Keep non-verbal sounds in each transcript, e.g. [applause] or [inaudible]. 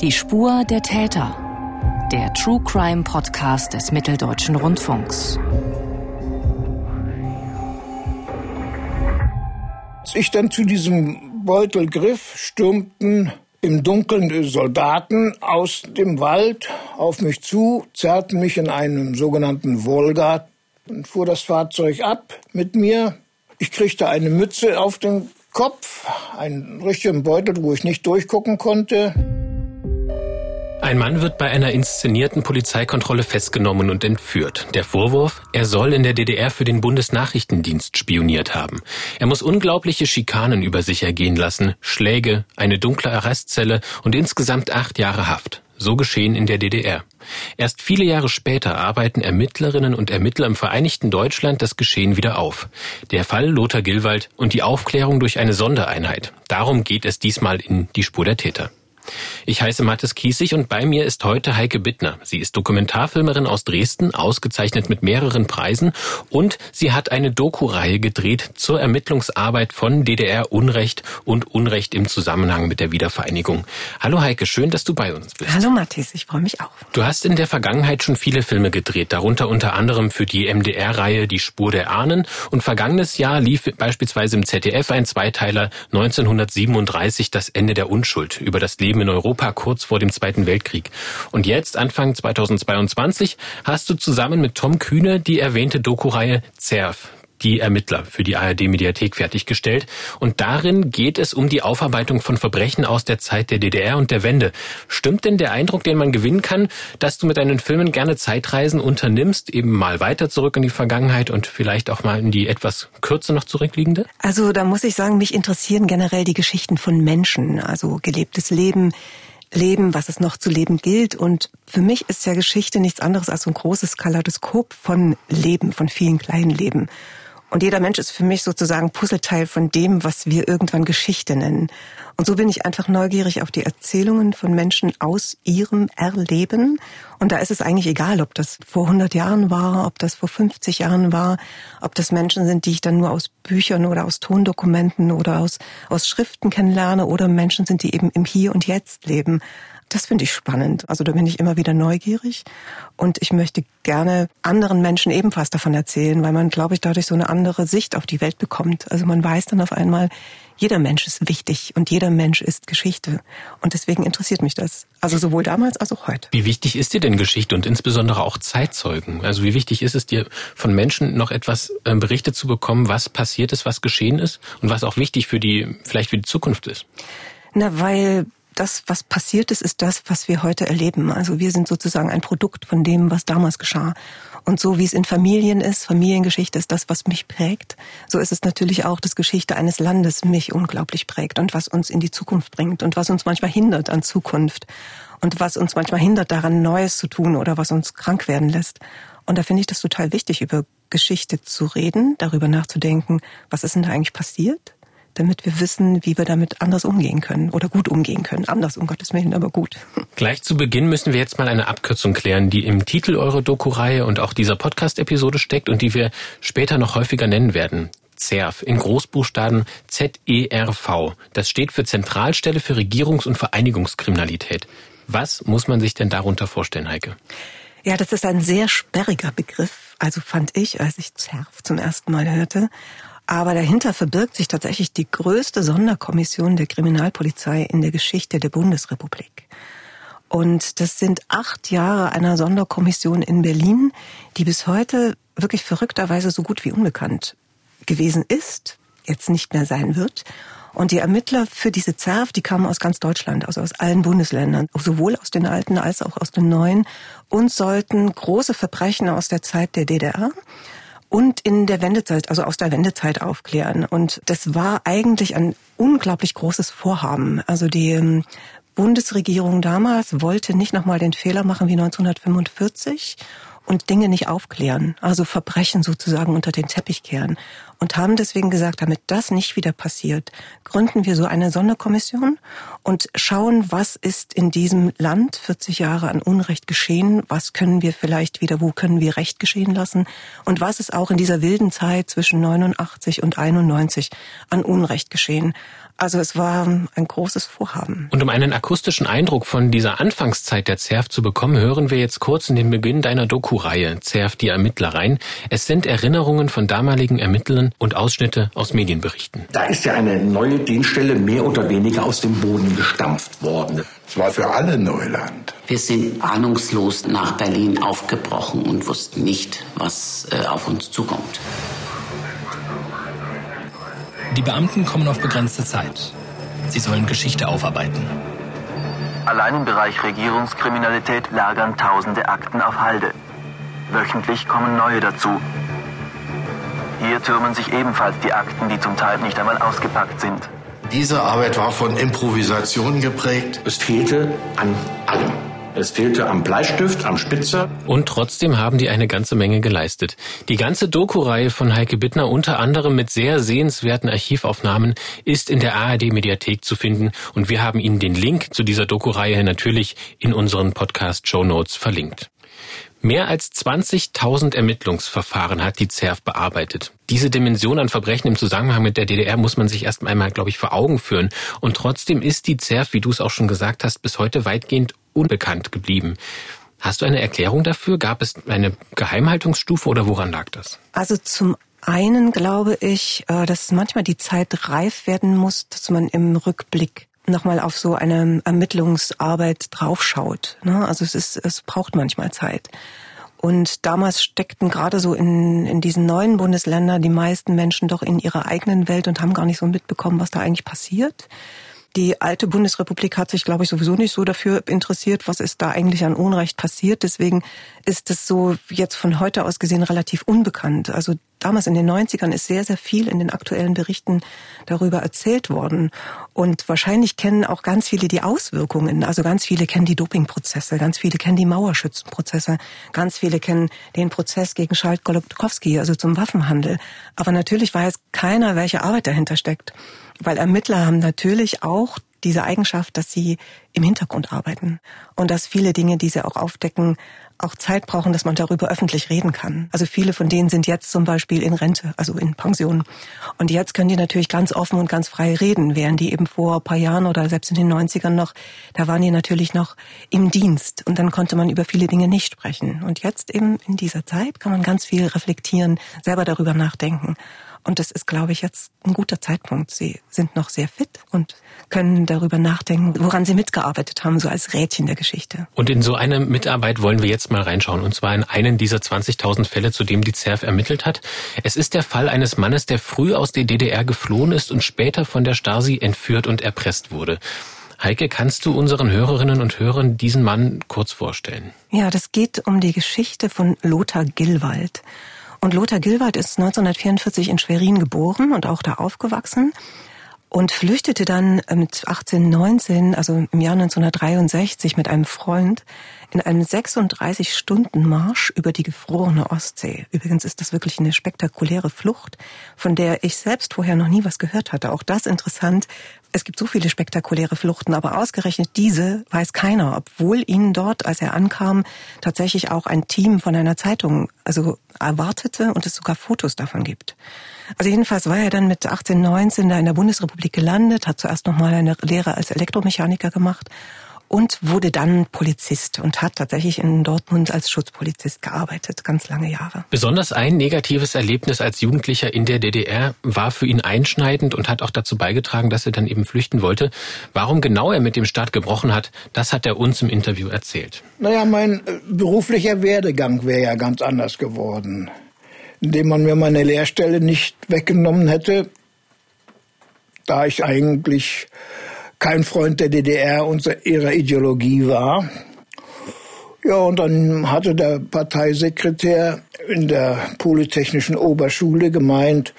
Die Spur der Täter. Der True Crime Podcast des Mitteldeutschen Rundfunks. Als ich dann zu diesem Beutel griff, stürmten im Dunkeln Soldaten aus dem Wald auf mich zu, zerrten mich in einem sogenannten Volga und fuhr das Fahrzeug ab mit mir. Ich kriegte eine Mütze auf den Kopf, einen richtigen Beutel, wo ich nicht durchgucken konnte. Ein Mann wird bei einer inszenierten Polizeikontrolle festgenommen und entführt. Der Vorwurf, er soll in der DDR für den Bundesnachrichtendienst spioniert haben. Er muss unglaubliche Schikanen über sich ergehen lassen, Schläge, eine dunkle Arrestzelle und insgesamt acht Jahre Haft. So geschehen in der DDR. Erst viele Jahre später arbeiten Ermittlerinnen und Ermittler im Vereinigten Deutschland das Geschehen wieder auf. Der Fall Lothar Gilwald und die Aufklärung durch eine Sondereinheit. Darum geht es diesmal in die Spur der Täter. Ich heiße Mathis Kiesig und bei mir ist heute Heike Bittner. Sie ist Dokumentarfilmerin aus Dresden, ausgezeichnet mit mehreren Preisen und sie hat eine Doku-Reihe gedreht zur Ermittlungsarbeit von DDR-Unrecht und Unrecht im Zusammenhang mit der Wiedervereinigung. Hallo Heike, schön, dass du bei uns bist. Hallo Mathis, ich freue mich auch. Du hast in der Vergangenheit schon viele Filme gedreht, darunter unter anderem für die MDR-Reihe Die Spur der Ahnen und vergangenes Jahr lief beispielsweise im ZDF ein Zweiteiler 1937 Das Ende der Unschuld über das Leben in Europa kurz vor dem Zweiten Weltkrieg. Und jetzt, Anfang 2022, hast du zusammen mit Tom Kühne die erwähnte Doku-Reihe ZERF, die Ermittler für die ARD-Mediathek fertiggestellt. Und darin geht es um die Aufarbeitung von Verbrechen aus der Zeit der DDR und der Wende. Stimmt denn der Eindruck, den man gewinnen kann, dass du mit deinen Filmen gerne Zeitreisen unternimmst, eben mal weiter zurück in die Vergangenheit und vielleicht auch mal in die etwas kürzer noch zurückliegende? Also da muss ich sagen, mich interessieren generell die Geschichten von Menschen, also gelebtes Leben, leben, was es noch zu leben gilt. Und für mich ist ja Geschichte nichts anderes als so ein großes Kaleidoskop von Leben, von vielen kleinen Leben. Und jeder Mensch ist für mich sozusagen Puzzleteil von dem, was wir irgendwann Geschichte nennen. Und so bin ich einfach neugierig auf die Erzählungen von Menschen aus ihrem Erleben. Und da ist es eigentlich egal, ob das vor 100 Jahren war, ob das vor 50 Jahren war, ob das Menschen sind, die ich dann nur aus Büchern oder aus Tondokumenten oder aus, aus Schriften kennenlerne oder Menschen sind, die eben im Hier und Jetzt leben. Das finde ich spannend. Also da bin ich immer wieder neugierig und ich möchte gerne anderen Menschen ebenfalls davon erzählen, weil man, glaube ich, dadurch so eine andere Sicht auf die Welt bekommt. Also man weiß dann auf einmal, jeder Mensch ist wichtig und jeder Mensch ist Geschichte. Und deswegen interessiert mich das. Also sowohl damals als auch heute. Wie wichtig ist dir denn Geschichte und insbesondere auch Zeitzeugen? Also wie wichtig ist es dir, von Menschen noch etwas ähm, berichtet zu bekommen, was passiert ist, was geschehen ist und was auch wichtig für die, vielleicht für die Zukunft ist? Na, weil das, was passiert ist, ist das, was wir heute erleben. Also wir sind sozusagen ein Produkt von dem, was damals geschah. Und so wie es in Familien ist, Familiengeschichte ist das, was mich prägt, so ist es natürlich auch, dass Geschichte eines Landes mich unglaublich prägt und was uns in die Zukunft bringt und was uns manchmal hindert an Zukunft und was uns manchmal hindert daran, Neues zu tun oder was uns krank werden lässt. Und da finde ich das total wichtig, über Geschichte zu reden, darüber nachzudenken, was ist denn da eigentlich passiert? Damit wir wissen, wie wir damit anders umgehen können oder gut umgehen können. Anders, um Gottes Willen, aber gut. [laughs] Gleich zu Beginn müssen wir jetzt mal eine Abkürzung klären, die im Titel eurer Doku-Reihe und auch dieser Podcast-Episode steckt und die wir später noch häufiger nennen werden. ZERV, in Großbuchstaben Z-E-R-V. Das steht für Zentralstelle für Regierungs- und Vereinigungskriminalität. Was muss man sich denn darunter vorstellen, Heike? Ja, das ist ein sehr sperriger Begriff, also fand ich, als ich ZERV zum ersten Mal hörte. Aber dahinter verbirgt sich tatsächlich die größte Sonderkommission der Kriminalpolizei in der Geschichte der Bundesrepublik. Und das sind acht Jahre einer Sonderkommission in Berlin, die bis heute wirklich verrückterweise so gut wie unbekannt gewesen ist, jetzt nicht mehr sein wird. Und die Ermittler für diese ZERF, die kamen aus ganz Deutschland, also aus allen Bundesländern, sowohl aus den alten als auch aus den neuen, und sollten große Verbrechen aus der Zeit der DDR und in der Wendezeit, also aus der Wendezeit aufklären. Und das war eigentlich ein unglaublich großes Vorhaben. Also die ähm, Bundesregierung damals wollte nicht nochmal den Fehler machen wie 1945 und Dinge nicht aufklären, also Verbrechen sozusagen unter den Teppich kehren. Und haben deswegen gesagt, damit das nicht wieder passiert, gründen wir so eine Sonderkommission und schauen, was ist in diesem Land 40 Jahre an Unrecht geschehen, was können wir vielleicht wieder, wo können wir Recht geschehen lassen und was ist auch in dieser wilden Zeit zwischen 89 und 91 an Unrecht geschehen. Also es war ein großes Vorhaben. Und um einen akustischen Eindruck von dieser Anfangszeit der ZERF zu bekommen, hören wir jetzt kurz in den Beginn deiner Doku-Reihe ZERF die Ermittler rein. Es sind Erinnerungen von damaligen Ermittlern und Ausschnitte aus Medienberichten. Da ist ja eine neue Dienststelle mehr oder weniger aus dem Boden gestampft worden. Es war für alle Neuland. Wir sind ahnungslos nach Berlin aufgebrochen und wussten nicht, was äh, auf uns zukommt. Die Beamten kommen auf begrenzte Zeit. Sie sollen Geschichte aufarbeiten. Allein im Bereich Regierungskriminalität lagern tausende Akten auf Halde. Wöchentlich kommen neue dazu. Hier türmen sich ebenfalls die Akten, die zum Teil nicht einmal ausgepackt sind. Diese Arbeit war von Improvisation geprägt. Es fehlte an allem. Es fehlte am Bleistift, am Spitzer. Und trotzdem haben die eine ganze Menge geleistet. Die ganze Doku-Reihe von Heike Bittner, unter anderem mit sehr sehenswerten Archivaufnahmen, ist in der ARD-Mediathek zu finden. Und wir haben Ihnen den Link zu dieser Doku-Reihe natürlich in unseren Podcast-Show Notes verlinkt. Mehr als 20.000 Ermittlungsverfahren hat die ZERF bearbeitet. Diese Dimension an Verbrechen im Zusammenhang mit der DDR muss man sich erst einmal, glaube ich, vor Augen führen. Und trotzdem ist die ZERF, wie du es auch schon gesagt hast, bis heute weitgehend unbekannt geblieben. Hast du eine Erklärung dafür? Gab es eine Geheimhaltungsstufe oder woran lag das? Also zum einen glaube ich, äh, dass manchmal die Zeit reif werden muss, dass man im Rückblick nochmal auf so eine Ermittlungsarbeit draufschaut. Ne? Also es ist, es braucht manchmal Zeit. Und damals steckten gerade so in, in diesen neuen Bundesländern die meisten Menschen doch in ihrer eigenen Welt und haben gar nicht so mitbekommen, was da eigentlich passiert. Die alte Bundesrepublik hat sich, glaube ich, sowieso nicht so dafür interessiert, was ist da eigentlich an Unrecht passiert. Deswegen ist es so jetzt von heute aus gesehen relativ unbekannt. Also damals in den 90ern ist sehr, sehr viel in den aktuellen Berichten darüber erzählt worden. Und wahrscheinlich kennen auch ganz viele die Auswirkungen. Also ganz viele kennen die Dopingprozesse, ganz viele kennen die Mauerschützenprozesse, ganz viele kennen den Prozess gegen Schalt Golokowski, also zum Waffenhandel. Aber natürlich weiß keiner, welche Arbeit dahinter steckt. Weil Ermittler haben natürlich auch diese Eigenschaft, dass sie im Hintergrund arbeiten und dass viele Dinge, die sie auch aufdecken, auch Zeit brauchen, dass man darüber öffentlich reden kann. Also viele von denen sind jetzt zum Beispiel in Rente, also in Pension. Und jetzt können die natürlich ganz offen und ganz frei reden, während die eben vor ein paar Jahren oder selbst in den 90ern noch, da waren die natürlich noch im Dienst und dann konnte man über viele Dinge nicht sprechen. Und jetzt eben in dieser Zeit kann man ganz viel reflektieren, selber darüber nachdenken. Und das ist, glaube ich, jetzt ein guter Zeitpunkt. Sie sind noch sehr fit und können darüber nachdenken, woran sie mitgearbeitet haben, so als Rädchen der Geschichte. Und in so eine Mitarbeit wollen wir jetzt mal reinschauen. Und zwar in einen dieser 20.000 Fälle, zu dem die ZERF ermittelt hat. Es ist der Fall eines Mannes, der früh aus der DDR geflohen ist und später von der Stasi entführt und erpresst wurde. Heike, kannst du unseren Hörerinnen und Hörern diesen Mann kurz vorstellen? Ja, das geht um die Geschichte von Lothar Gillwald. Und Lothar Gilwald ist 1944 in Schwerin geboren und auch da aufgewachsen und flüchtete dann mit 18, 19, also im Jahr 1963 mit einem Freund in einem 36-Stunden-Marsch über die gefrorene Ostsee. Übrigens ist das wirklich eine spektakuläre Flucht, von der ich selbst vorher noch nie was gehört hatte. Auch das interessant. Es gibt so viele spektakuläre Fluchten, aber ausgerechnet diese weiß keiner, obwohl ihn dort, als er ankam, tatsächlich auch ein Team von einer Zeitung also erwartete und es sogar Fotos davon gibt. Also jedenfalls war er dann mit 18, 19 da in der Bundesrepublik gelandet, hat zuerst nochmal eine Lehre als Elektromechaniker gemacht und wurde dann Polizist und hat tatsächlich in Dortmund als Schutzpolizist gearbeitet, ganz lange Jahre. Besonders ein negatives Erlebnis als Jugendlicher in der DDR war für ihn einschneidend und hat auch dazu beigetragen, dass er dann eben flüchten wollte. Warum genau er mit dem Staat gebrochen hat, das hat er uns im Interview erzählt. Naja, mein äh, beruflicher Werdegang wäre ja ganz anders geworden. Indem man mir meine Lehrstelle nicht weggenommen hätte, da ich eigentlich kein Freund der DDR und ihrer Ideologie war. Ja, und dann hatte der Parteisekretär in der Polytechnischen Oberschule gemeint,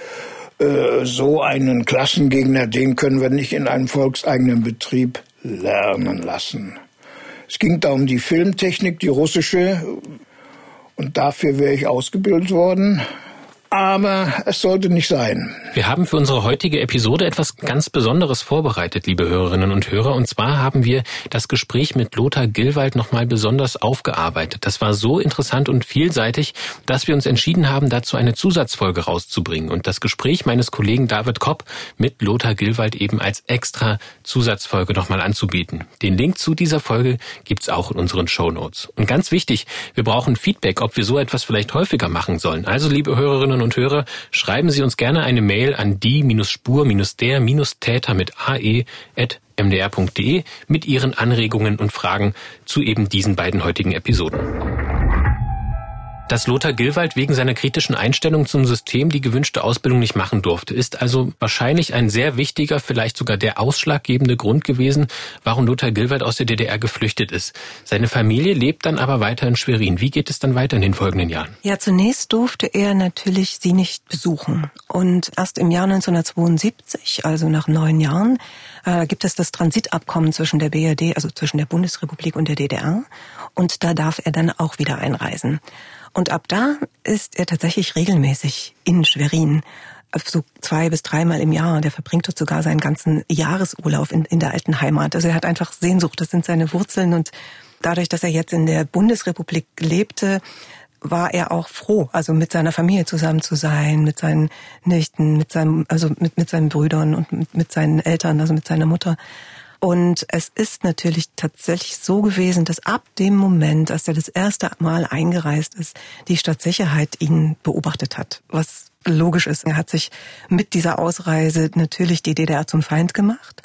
äh, so einen Klassengegner, den können wir nicht in einem volkseigenen Betrieb lernen lassen. Es ging da um die Filmtechnik, die russische. Und dafür wäre ich ausgebildet worden aber es sollte nicht sein. Wir haben für unsere heutige Episode etwas ganz Besonderes vorbereitet, liebe Hörerinnen und Hörer. Und zwar haben wir das Gespräch mit Lothar Gillwald nochmal besonders aufgearbeitet. Das war so interessant und vielseitig, dass wir uns entschieden haben, dazu eine Zusatzfolge rauszubringen und das Gespräch meines Kollegen David Kopp mit Lothar Gillwald eben als extra Zusatzfolge nochmal anzubieten. Den Link zu dieser Folge gibt's auch in unseren Show. Und ganz wichtig, wir brauchen Feedback, ob wir so etwas vielleicht häufiger machen sollen. Also, liebe Hörerinnen Hörerinnen und Hörer, schreiben Sie uns gerne eine Mail an die-spur-der-täter mit ae.mdr.de mit Ihren Anregungen und Fragen zu eben diesen beiden heutigen Episoden dass Lothar Gilwald wegen seiner kritischen Einstellung zum System die gewünschte Ausbildung nicht machen durfte, ist also wahrscheinlich ein sehr wichtiger, vielleicht sogar der ausschlaggebende Grund gewesen, warum Lothar Gilwald aus der DDR geflüchtet ist. Seine Familie lebt dann aber weiter in Schwerin. Wie geht es dann weiter in den folgenden Jahren? Ja, zunächst durfte er natürlich sie nicht besuchen. Und erst im Jahr 1972, also nach neun Jahren, äh, gibt es das Transitabkommen zwischen der BRD, also zwischen der Bundesrepublik und der DDR. Und da darf er dann auch wieder einreisen. Und ab da ist er tatsächlich regelmäßig in Schwerin so zwei bis dreimal im Jahr. Der verbringt dort sogar seinen ganzen Jahresurlaub in, in der alten Heimat. Also er hat einfach Sehnsucht, das sind seine Wurzeln. Und dadurch, dass er jetzt in der Bundesrepublik lebte, war er auch froh, also mit seiner Familie zusammen zu sein, mit seinen Nichten, mit seinem, also mit, mit seinen Brüdern und mit, mit seinen Eltern, also mit seiner Mutter. Und es ist natürlich tatsächlich so gewesen, dass ab dem Moment, als er das erste Mal eingereist ist, die Stadtsicherheit ihn beobachtet hat. Was logisch ist. Er hat sich mit dieser Ausreise natürlich die DDR zum Feind gemacht.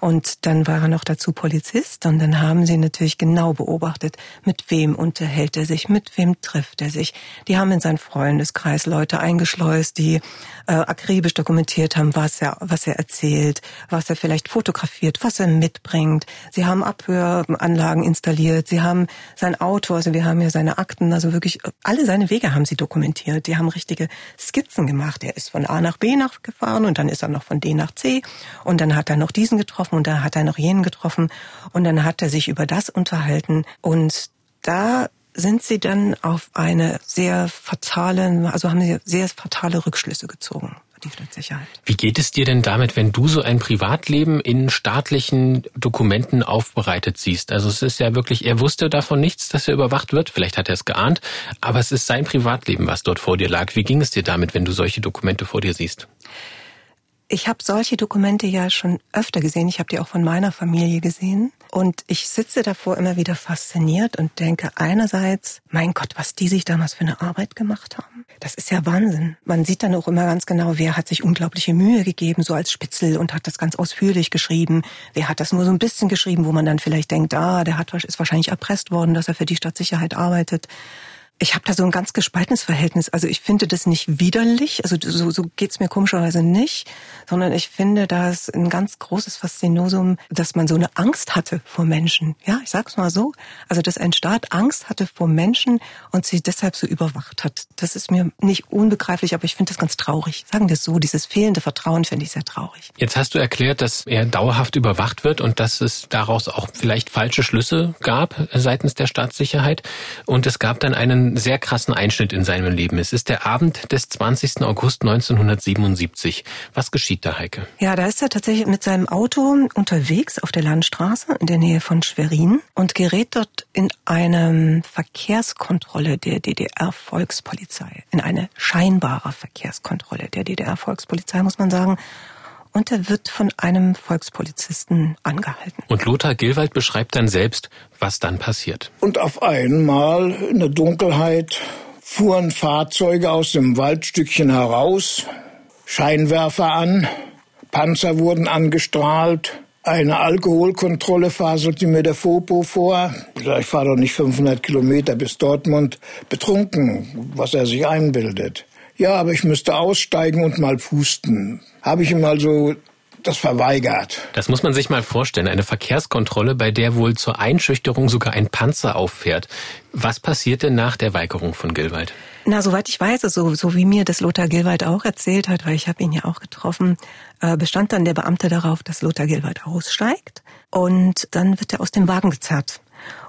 Und dann war er noch dazu Polizist und dann haben sie natürlich genau beobachtet, mit wem unterhält er sich, mit wem trifft er sich. Die haben in seinen Freundeskreis Leute eingeschleust, die äh, akribisch dokumentiert haben, was er, was er erzählt, was er vielleicht fotografiert, was er mitbringt. Sie haben Abhöranlagen installiert, sie haben sein Auto, also wir haben ja seine Akten, also wirklich alle seine Wege haben sie dokumentiert. Die haben richtige Skizzen gemacht. Er ist von A nach B nachgefahren und dann ist er noch von D nach C und dann hat er noch diesen getroffen getroffen und da hat er noch jenen getroffen und dann hat er sich über das unterhalten und da sind sie dann auf eine sehr fatale, also haben sie sehr fatale Rückschlüsse gezogen. Die Sicherheit. Wie geht es dir denn damit, wenn du so ein Privatleben in staatlichen Dokumenten aufbereitet siehst? Also es ist ja wirklich, er wusste davon nichts, dass er überwacht wird. Vielleicht hat er es geahnt, aber es ist sein Privatleben, was dort vor dir lag. Wie ging es dir damit, wenn du solche Dokumente vor dir siehst? Ich habe solche Dokumente ja schon öfter gesehen. Ich habe die auch von meiner Familie gesehen. Und ich sitze davor immer wieder fasziniert und denke einerseits, mein Gott, was die sich damals für eine Arbeit gemacht haben. Das ist ja Wahnsinn. Man sieht dann auch immer ganz genau, wer hat sich unglaubliche Mühe gegeben, so als Spitzel und hat das ganz ausführlich geschrieben. Wer hat das nur so ein bisschen geschrieben, wo man dann vielleicht denkt, ah, der hat, ist wahrscheinlich erpresst worden, dass er für die Stadtsicherheit arbeitet. Ich habe da so ein ganz gespaltenes Verhältnis. Also ich finde das nicht widerlich, also so, so geht's mir komischerweise nicht, sondern ich finde das ein ganz großes Faszinosum, dass man so eine Angst hatte vor Menschen. Ja, ich sag's mal so. Also dass ein Staat Angst hatte vor Menschen und sie deshalb so überwacht hat. Das ist mir nicht unbegreiflich, aber ich finde das ganz traurig. Sagen wir es so, dieses fehlende Vertrauen finde ich sehr traurig. Jetzt hast du erklärt, dass er dauerhaft überwacht wird und dass es daraus auch vielleicht falsche Schlüsse gab seitens der Staatssicherheit. Und es gab dann einen sehr krassen Einschnitt in seinem Leben. Es ist der Abend des 20. August 1977. Was geschieht da, Heike? Ja, da ist er tatsächlich mit seinem Auto unterwegs auf der Landstraße in der Nähe von Schwerin und gerät dort in eine Verkehrskontrolle der DDR-Volkspolizei. In eine scheinbare Verkehrskontrolle der DDR-Volkspolizei, muss man sagen und er wird von einem Volkspolizisten angehalten. Und Lothar Gilwald beschreibt dann selbst, was dann passiert. Und auf einmal in der Dunkelheit fuhren Fahrzeuge aus dem Waldstückchen heraus, Scheinwerfer an, Panzer wurden angestrahlt, eine Alkoholkontrolle faselte mir der Fopo vor. Ich fahre doch nicht 500 Kilometer bis Dortmund betrunken, was er sich einbildet. Ja, aber ich müsste aussteigen und mal pusten. Habe ich ihm also das verweigert. Das muss man sich mal vorstellen. Eine Verkehrskontrolle, bei der wohl zur Einschüchterung sogar ein Panzer auffährt. Was passiert denn nach der Weigerung von Gilwald? Na, soweit ich weiß, so, so wie mir das Lothar Gilwald auch erzählt hat, weil ich habe ihn ja auch getroffen, äh, bestand dann der Beamte darauf, dass Lothar Gilwald aussteigt und dann wird er aus dem Wagen gezerrt.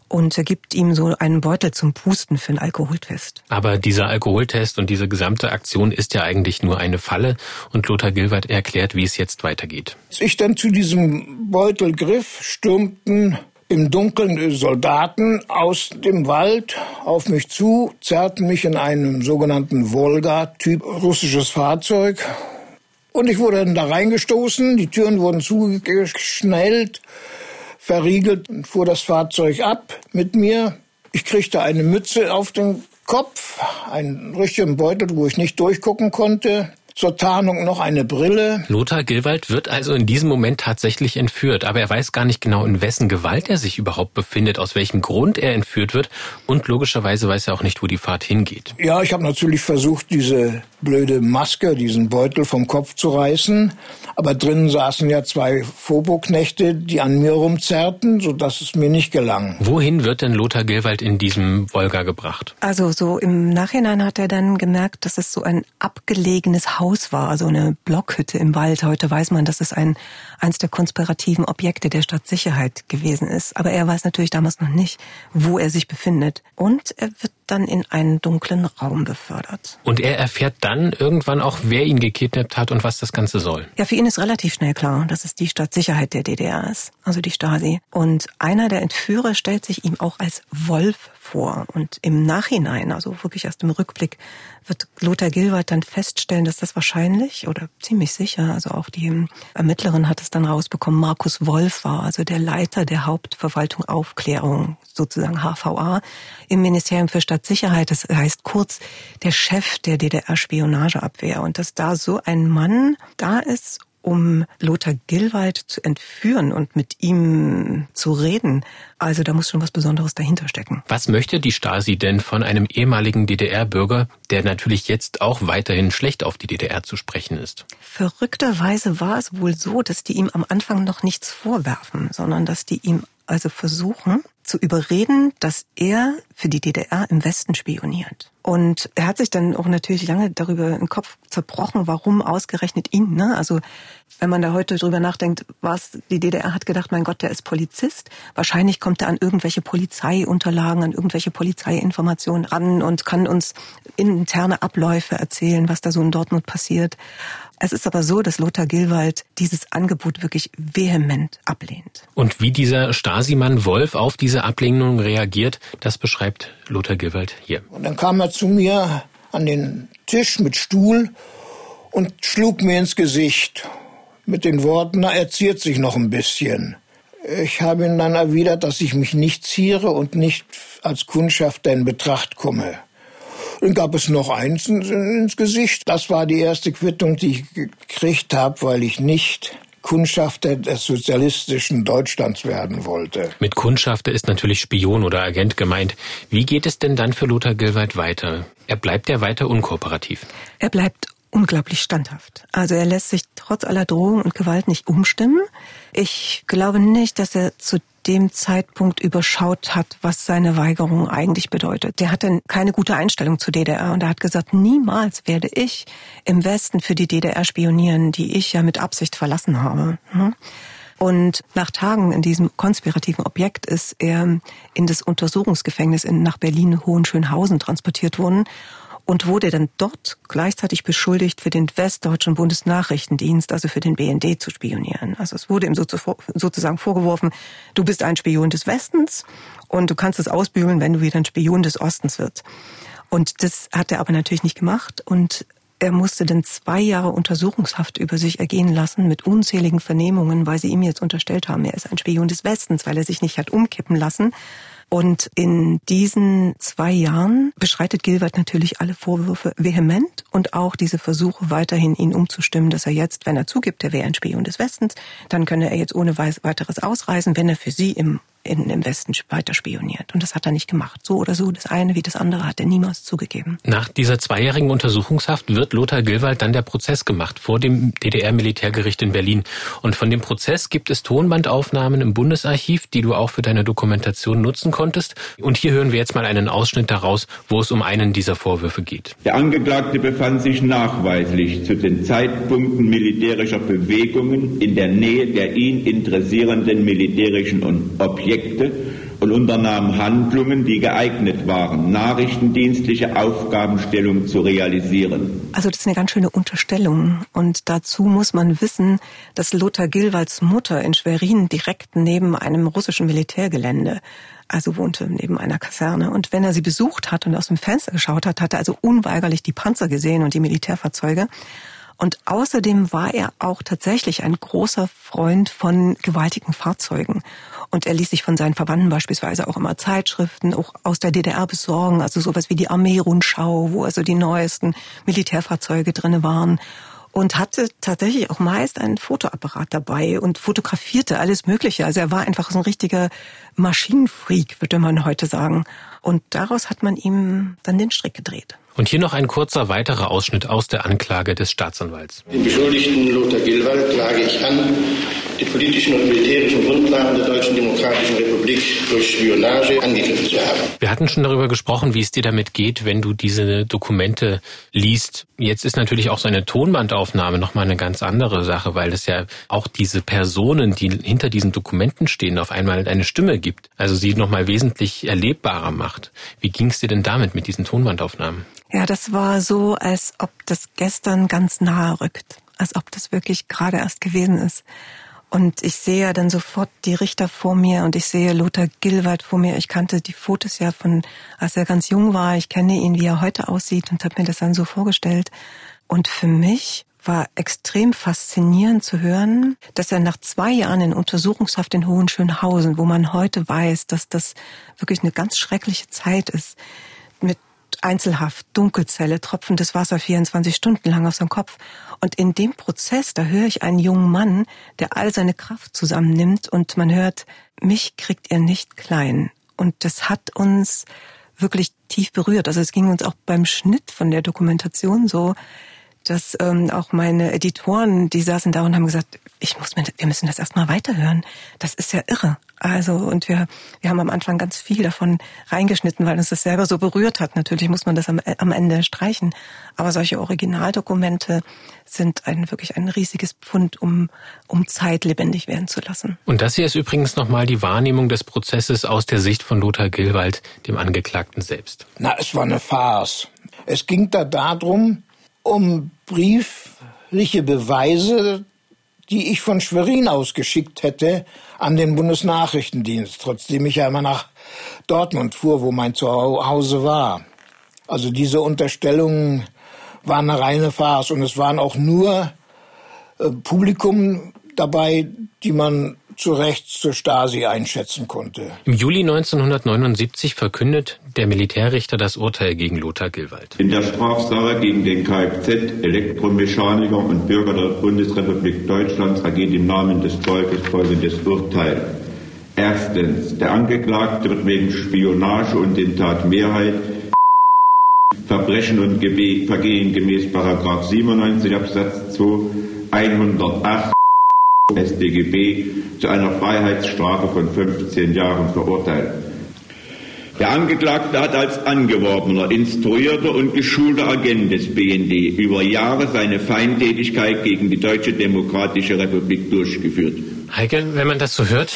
Und gibt ihm so einen Beutel zum Pusten für einen Alkoholtest. Aber dieser Alkoholtest und diese gesamte Aktion ist ja eigentlich nur eine Falle und Lothar Gilwart erklärt, wie es jetzt weitergeht. Als ich dann zu diesem Beutel griff, stürmten im Dunkeln Soldaten aus dem Wald auf mich zu, zerrten mich in einem sogenannten Volga-Typ russisches Fahrzeug. Und ich wurde dann da reingestoßen, die Türen wurden zugeschnellt, verriegelt und fuhr das Fahrzeug ab mit mir. Ich kriegte eine Mütze auf den Kopf, einen richtigen Beutel, wo ich nicht durchgucken konnte zur Tarnung noch eine Brille. Lothar Gilwald wird also in diesem Moment tatsächlich entführt, aber er weiß gar nicht genau, in wessen Gewalt er sich überhaupt befindet, aus welchem Grund er entführt wird und logischerweise weiß er auch nicht, wo die Fahrt hingeht. Ja, ich habe natürlich versucht, diese blöde Maske, diesen Beutel vom Kopf zu reißen, aber drinnen saßen ja zwei Phoboknechte, die an mir rumzerrten, sodass es mir nicht gelang. Wohin wird denn Lothar Gilwald in diesem Wolga gebracht? Also so im Nachhinein hat er dann gemerkt, dass es so ein abgelegenes Haus Haus war, so eine Blockhütte im Wald. Heute weiß man, dass es ein, eins der konspirativen Objekte der Stadtsicherheit gewesen ist. Aber er weiß natürlich damals noch nicht, wo er sich befindet. Und er wird dann in einen dunklen Raum befördert. Und er erfährt dann irgendwann auch, wer ihn gekidnappt hat und was das Ganze soll. Ja, für ihn ist relativ schnell klar, dass es die Stadtsicherheit der DDR ist, also die Stasi. Und einer der Entführer stellt sich ihm auch als Wolf vor. Und im Nachhinein, also wirklich erst im Rückblick, wird Lothar Gilwald dann feststellen, dass das wahrscheinlich oder ziemlich sicher, also auch die Ermittlerin hat es dann rausbekommen, Markus Wolf war, also der Leiter der Hauptverwaltung Aufklärung, sozusagen HVA, im Ministerium für Stadtsicherheit. Das heißt kurz der Chef der DDR-Spionageabwehr. Und dass da so ein Mann da ist um Lothar Gilwald zu entführen und mit ihm zu reden. Also da muss schon was Besonderes dahinter stecken. Was möchte die Stasi denn von einem ehemaligen DDR-Bürger, der natürlich jetzt auch weiterhin schlecht auf die DDR zu sprechen ist? Verrückterweise war es wohl so, dass die ihm am Anfang noch nichts vorwerfen, sondern dass die ihm also versuchen zu überreden, dass er für die DDR im Westen spioniert. Und er hat sich dann auch natürlich lange darüber im Kopf zerbrochen, warum ausgerechnet ihn. Ne? Also wenn man da heute drüber nachdenkt, was die DDR hat gedacht, mein Gott, der ist Polizist. Wahrscheinlich kommt er an irgendwelche Polizeiunterlagen, an irgendwelche Polizeiinformationen ran und kann uns interne Abläufe erzählen, was da so in Dortmund passiert. Es ist aber so, dass Lothar Gilwald dieses Angebot wirklich vehement ablehnt. Und wie dieser Stasimann Wolf auf diese Ablehnung reagiert, das beschreibt Lothar Gilwald hier. Und dann kam er zu mir an den Tisch mit Stuhl und schlug mir ins Gesicht mit den Worten, na, er ziert sich noch ein bisschen. Ich habe ihm dann erwidert, dass ich mich nicht ziere und nicht als Kundschafter in Betracht komme. Dann gab es noch eins ins Gesicht. Das war die erste Quittung, die ich gekriegt habe, weil ich nicht Kundschafter des sozialistischen Deutschlands werden wollte. Mit Kundschafter ist natürlich Spion oder Agent gemeint. Wie geht es denn dann für Lothar Gilwald weiter? Er bleibt ja weiter unkooperativ. Er bleibt unglaublich standhaft. Also er lässt sich trotz aller Drohung und Gewalt nicht umstimmen. Ich glaube nicht, dass er zu dem Zeitpunkt überschaut hat, was seine Weigerung eigentlich bedeutet. Der hatte keine gute Einstellung zur DDR und er hat gesagt, niemals werde ich im Westen für die DDR spionieren, die ich ja mit Absicht verlassen habe. Hm? Und nach Tagen in diesem konspirativen Objekt ist er in das Untersuchungsgefängnis nach Berlin-Hohenschönhausen transportiert worden und wurde dann dort gleichzeitig beschuldigt, für den westdeutschen Bundesnachrichtendienst, also für den BND zu spionieren. Also es wurde ihm sozusagen vorgeworfen, du bist ein Spion des Westens und du kannst es ausbügeln, wenn du wieder ein Spion des Ostens wirst. Und das hat er aber natürlich nicht gemacht und er musste dann zwei Jahre Untersuchungshaft über sich ergehen lassen mit unzähligen Vernehmungen, weil sie ihm jetzt unterstellt haben, er ist ein Spion des Westens, weil er sich nicht hat umkippen lassen und in diesen zwei Jahren beschreitet Gilbert natürlich alle Vorwürfe vehement und auch diese Versuche weiterhin ihn umzustimmen, dass er jetzt, wenn er zugibt, er wäre ein Spion des Westens, dann könne er jetzt ohne weiteres ausreisen, wenn er für sie im in, im Westen weiter spioniert. Und das hat er nicht gemacht. So oder so, das eine wie das andere hat er niemals zugegeben. Nach dieser zweijährigen Untersuchungshaft wird Lothar Gilwald dann der Prozess gemacht vor dem DDR-Militärgericht in Berlin. Und von dem Prozess gibt es Tonbandaufnahmen im Bundesarchiv, die du auch für deine Dokumentation nutzen konntest. Und hier hören wir jetzt mal einen Ausschnitt daraus, wo es um einen dieser Vorwürfe geht. Der Angeklagte befand sich nachweislich zu den Zeitpunkten militärischer Bewegungen in der Nähe der ihn interessierenden militärischen Objekte Projekte und unternahm Handlungen, die geeignet waren, nachrichtendienstliche Aufgabenstellung zu realisieren. Also das ist eine ganz schöne Unterstellung. Und dazu muss man wissen, dass Lothar Gilwalds Mutter in Schwerin direkt neben einem russischen Militärgelände also wohnte neben einer Kaserne. Und wenn er sie besucht hat und aus dem Fenster geschaut hat, hat er also unweigerlich die Panzer gesehen und die Militärfahrzeuge. Und außerdem war er auch tatsächlich ein großer Freund von gewaltigen Fahrzeugen. Und er ließ sich von seinen Verwandten beispielsweise auch immer Zeitschriften auch aus der DDR besorgen, also sowas wie die Armee-Rundschau, wo also die neuesten Militärfahrzeuge drinne waren und hatte tatsächlich auch meist einen Fotoapparat dabei und fotografierte alles Mögliche. Also er war einfach so ein richtiger Maschinenfreak, würde man heute sagen. Und daraus hat man ihm dann den Strick gedreht. Und hier noch ein kurzer weiterer Ausschnitt aus der Anklage des Staatsanwalts. Den Beschuldigten Lothar Gilwald klage ich an, die politischen und militärischen Grundlagen der Deutschen Demokratischen Republik durch Spionage angegriffen zu haben. Wir hatten schon darüber gesprochen, wie es dir damit geht, wenn du diese Dokumente liest. Jetzt ist natürlich auch so eine Tonbandaufnahme nochmal eine ganz andere Sache, weil es ja auch diese Personen, die hinter diesen Dokumenten stehen, auf einmal eine Stimme gibt. Also sie nochmal wesentlich erlebbarer macht. Wie ging es dir denn damit mit diesen Tonbandaufnahmen? Ja, das war so, als ob das gestern ganz nahe rückt, als ob das wirklich gerade erst gewesen ist. Und ich sehe ja dann sofort die Richter vor mir und ich sehe Lothar Gilwald vor mir. Ich kannte die Fotos ja von, als er ganz jung war. Ich kenne ihn, wie er heute aussieht und habe mir das dann so vorgestellt. Und für mich war extrem faszinierend zu hören, dass er nach zwei Jahren in Untersuchungshaft in Hohenschönhausen, wo man heute weiß, dass das wirklich eine ganz schreckliche Zeit ist, Einzelhaft, Dunkelzelle, tropfendes Wasser 24 Stunden lang auf seinem Kopf. Und in dem Prozess, da höre ich einen jungen Mann, der all seine Kraft zusammennimmt und man hört, mich kriegt er nicht klein. Und das hat uns wirklich tief berührt. Also es ging uns auch beim Schnitt von der Dokumentation so, dass ähm, auch meine Editoren, die saßen da und haben gesagt, ich muss mir, wir müssen das erstmal weiterhören. Das ist ja irre. Also und wir, wir haben am Anfang ganz viel davon reingeschnitten, weil uns das selber so berührt hat. Natürlich muss man das am, am Ende streichen, aber solche Originaldokumente sind ein wirklich ein riesiges Pfund, um um Zeit lebendig werden zu lassen. Und das hier ist übrigens nochmal die Wahrnehmung des Prozesses aus der Sicht von Lothar Gilwald, dem Angeklagten selbst. Na, es war eine Farce. Es ging da darum, um briefliche Beweise, die ich von Schwerin aus geschickt hätte an den Bundesnachrichtendienst, trotzdem ich ja immer nach Dortmund fuhr, wo mein Zuhause war. Also diese Unterstellungen waren eine reine Farce und es waren auch nur äh, Publikum dabei, die man zu Recht zur Stasi einschätzen konnte. Im Juli 1979 verkündet der Militärrichter das Urteil gegen Lothar Gilwald. In der Strafsache gegen den Kfz, Elektromechaniker und Bürger der Bundesrepublik Deutschland ergeht im Namen des Volkes folgendes Urteil. Erstens, der Angeklagte wird wegen Spionage und in Tatmehrheit Verbrechen und Vergehen gemäß 97 Absatz 2 108 StGB zu einer Freiheitsstrafe von 15 Jahren verurteilt. Der Angeklagte hat als angeworbener, instruierter und geschulter Agent des BND über Jahre seine Feindtätigkeit gegen die Deutsche Demokratische Republik durchgeführt. Heike, wenn man das so hört,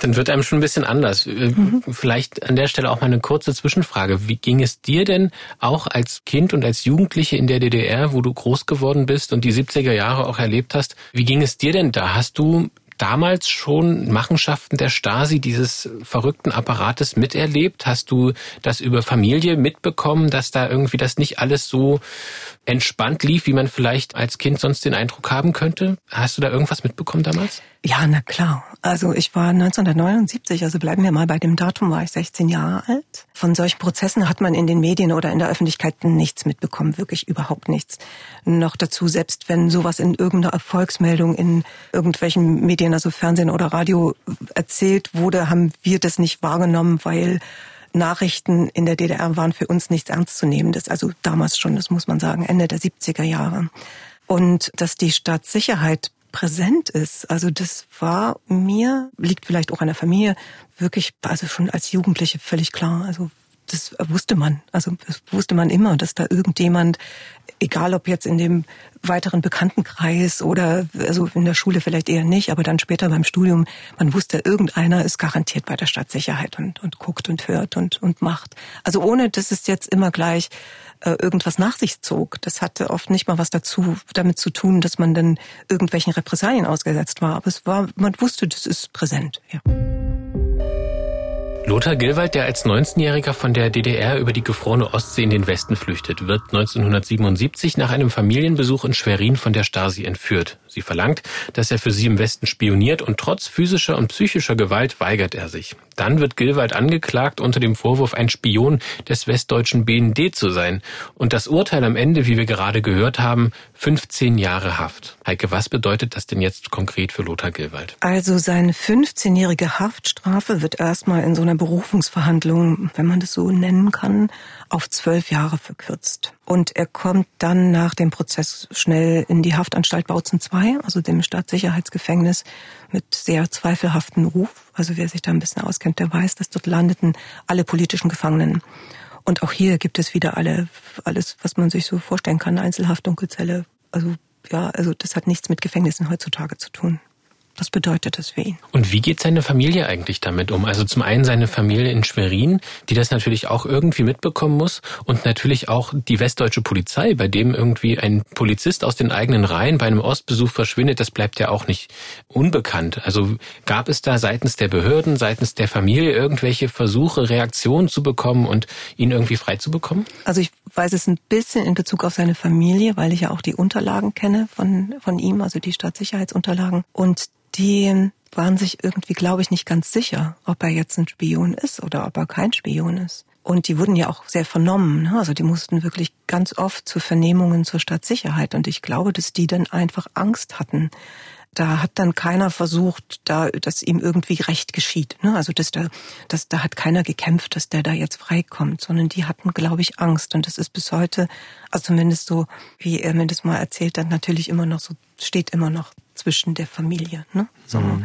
dann wird einem schon ein bisschen anders. Äh, mhm. Vielleicht an der Stelle auch mal eine kurze Zwischenfrage. Wie ging es dir denn auch als Kind und als Jugendliche in der DDR, wo du groß geworden bist und die 70er Jahre auch erlebt hast? Wie ging es dir denn da? Hast du damals schon Machenschaften der Stasi, dieses verrückten Apparates miterlebt? Hast du das über Familie mitbekommen, dass da irgendwie das nicht alles so entspannt lief, wie man vielleicht als Kind sonst den Eindruck haben könnte? Hast du da irgendwas mitbekommen damals? Ja, na klar. Also ich war 1979, also bleiben wir mal bei dem Datum, war ich 16 Jahre alt. Von solchen Prozessen hat man in den Medien oder in der Öffentlichkeit nichts mitbekommen, wirklich überhaupt nichts. Noch dazu, selbst wenn sowas in irgendeiner Erfolgsmeldung in irgendwelchen Medien, also Fernsehen oder Radio erzählt wurde, haben wir das nicht wahrgenommen, weil Nachrichten in der DDR waren für uns nichts ernstzunehmendes. Also damals schon, das muss man sagen, Ende der 70er Jahre. Und dass die Staatssicherheit präsent ist. Also das war mir, liegt vielleicht auch an der Familie, wirklich, also schon als Jugendliche völlig klar. Also das wusste man. Also das wusste man immer, dass da irgendjemand, egal ob jetzt in dem weiteren Bekanntenkreis oder also in der Schule vielleicht eher nicht, aber dann später beim Studium, man wusste, irgendeiner ist garantiert bei der Stadtsicherheit und, und guckt und hört und, und macht. Also ohne, dass es jetzt immer gleich äh, irgendwas nach sich zog. Das hatte oft nicht mal was dazu, damit zu tun, dass man dann irgendwelchen Repressalien ausgesetzt war. Aber es war, man wusste, das ist präsent, ja. Lothar Gilwald, der als 19-Jähriger von der DDR über die gefrorene Ostsee in den Westen flüchtet, wird 1977 nach einem Familienbesuch in Schwerin von der Stasi entführt. Sie verlangt, dass er für sie im Westen spioniert und trotz physischer und psychischer Gewalt weigert er sich. Dann wird Gilwald angeklagt unter dem Vorwurf, ein Spion des westdeutschen BND zu sein. Und das Urteil am Ende, wie wir gerade gehört haben, 15 Jahre Haft. Heike, was bedeutet das denn jetzt konkret für Lothar Gilwald? Also seine 15-jährige Haftstrafe wird erstmal in so einer Berufungsverhandlung, wenn man das so nennen kann, auf zwölf Jahre verkürzt. Und er kommt dann nach dem Prozess schnell in die Haftanstalt Bautzen II, also dem Staatssicherheitsgefängnis, mit sehr zweifelhaften Ruf. Also wer sich da ein bisschen auskennt, der weiß, dass dort landeten alle politischen Gefangenen. Und auch hier gibt es wieder alle, alles, was man sich so vorstellen kann, Einzelhaft, Dunkelzelle. Also, ja, also das hat nichts mit Gefängnissen heutzutage zu tun. Das bedeutet es für ihn. Und wie geht seine Familie eigentlich damit um? Also zum einen seine Familie in Schwerin, die das natürlich auch irgendwie mitbekommen muss und natürlich auch die westdeutsche Polizei, bei dem irgendwie ein Polizist aus den eigenen Reihen bei einem Ostbesuch verschwindet, das bleibt ja auch nicht unbekannt. Also gab es da seitens der Behörden, seitens der Familie irgendwelche Versuche, Reaktionen zu bekommen und ihn irgendwie frei zu bekommen? Also ich weiß es ein bisschen in Bezug auf seine Familie, weil ich ja auch die Unterlagen kenne von, von ihm, also die Staatssicherheitsunterlagen. Und die waren sich irgendwie, glaube ich, nicht ganz sicher, ob er jetzt ein Spion ist oder ob er kein Spion ist. Und die wurden ja auch sehr vernommen. Ne? Also die mussten wirklich ganz oft zu Vernehmungen zur Stadtsicherheit. Und ich glaube, dass die dann einfach Angst hatten. Da hat dann keiner versucht, da, dass ihm irgendwie Recht geschieht. Ne? Also dass da, dass da hat keiner gekämpft, dass der da jetzt freikommt, sondern die hatten, glaube ich, Angst. Und das ist bis heute, also zumindest so, wie er mir das mal erzählt hat, natürlich immer noch so, steht immer noch zwischen der Familie. Ne? So. Mhm.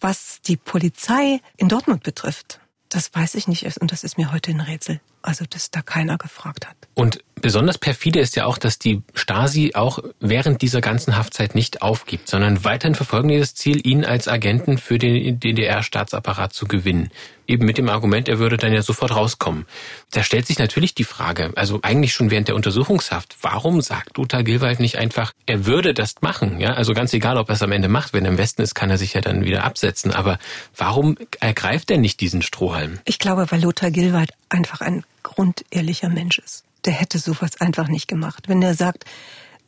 Was die Polizei in Dortmund betrifft, das weiß ich nicht und das ist mir heute ein Rätsel. Also, dass da keiner gefragt hat. Und besonders perfide ist ja auch, dass die Stasi auch während dieser ganzen Haftzeit nicht aufgibt, sondern weiterhin verfolgen dieses Ziel, ihn als Agenten für den DDR-Staatsapparat zu gewinnen. Eben mit dem Argument, er würde dann ja sofort rauskommen. Da stellt sich natürlich die Frage, also eigentlich schon während der Untersuchungshaft, warum sagt Lothar Gilwald nicht einfach, er würde das machen? Ja, also ganz egal, ob er es am Ende macht. Wenn er im Westen ist, kann er sich ja dann wieder absetzen. Aber warum ergreift er nicht diesen Strohhalm? Ich glaube, weil Lothar Gilwald einfach ein grundehrlicher Mensch ist. Der hätte sowas einfach nicht gemacht. Wenn er sagt,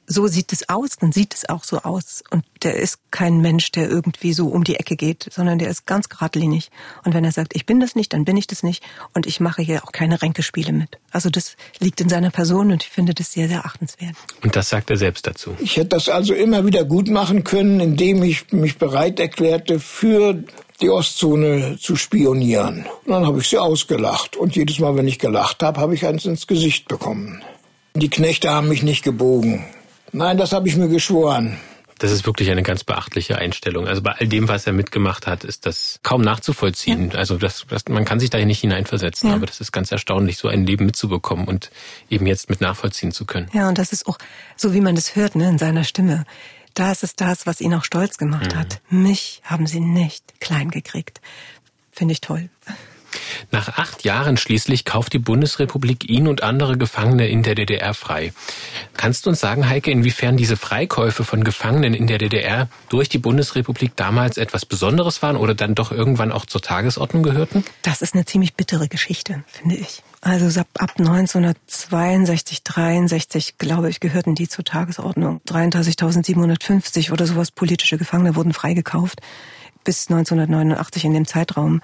so sieht es aus, dann sieht es auch so aus. Und der ist kein Mensch, der irgendwie so um die Ecke geht, sondern der ist ganz geradlinig. Und wenn er sagt, ich bin das nicht, dann bin ich das nicht. Und ich mache hier auch keine Ränkespiele mit. Also das liegt in seiner Person und ich finde das sehr, sehr achtenswert. Und das sagt er selbst dazu. Ich hätte das also immer wieder gut machen können, indem ich mich bereit erklärte, für die Ostzone zu spionieren. Und dann habe ich sie ausgelacht. Und jedes Mal, wenn ich gelacht habe, habe ich eins ins Gesicht bekommen. Die Knechte haben mich nicht gebogen. Nein, das habe ich mir geschworen. Das ist wirklich eine ganz beachtliche Einstellung. Also bei all dem, was er mitgemacht hat, ist das kaum nachzuvollziehen. Ja. Also das, das, man kann sich da nicht hineinversetzen, ja. aber das ist ganz erstaunlich, so ein Leben mitzubekommen und eben jetzt mit nachvollziehen zu können. Ja, und das ist auch so, wie man das hört, ne, in seiner Stimme. Das ist das, was ihn auch stolz gemacht mhm. hat. Mich haben sie nicht klein gekriegt. Finde ich toll. Nach acht Jahren schließlich kauft die Bundesrepublik ihn und andere Gefangene in der DDR frei. Kannst du uns sagen, Heike, inwiefern diese Freikäufe von Gefangenen in der DDR durch die Bundesrepublik damals etwas Besonderes waren oder dann doch irgendwann auch zur Tagesordnung gehörten? Das ist eine ziemlich bittere Geschichte, finde ich. Also ab 1962, 63, glaube ich, gehörten die zur Tagesordnung. 33.750 oder sowas politische Gefangene wurden freigekauft bis 1989 in dem Zeitraum.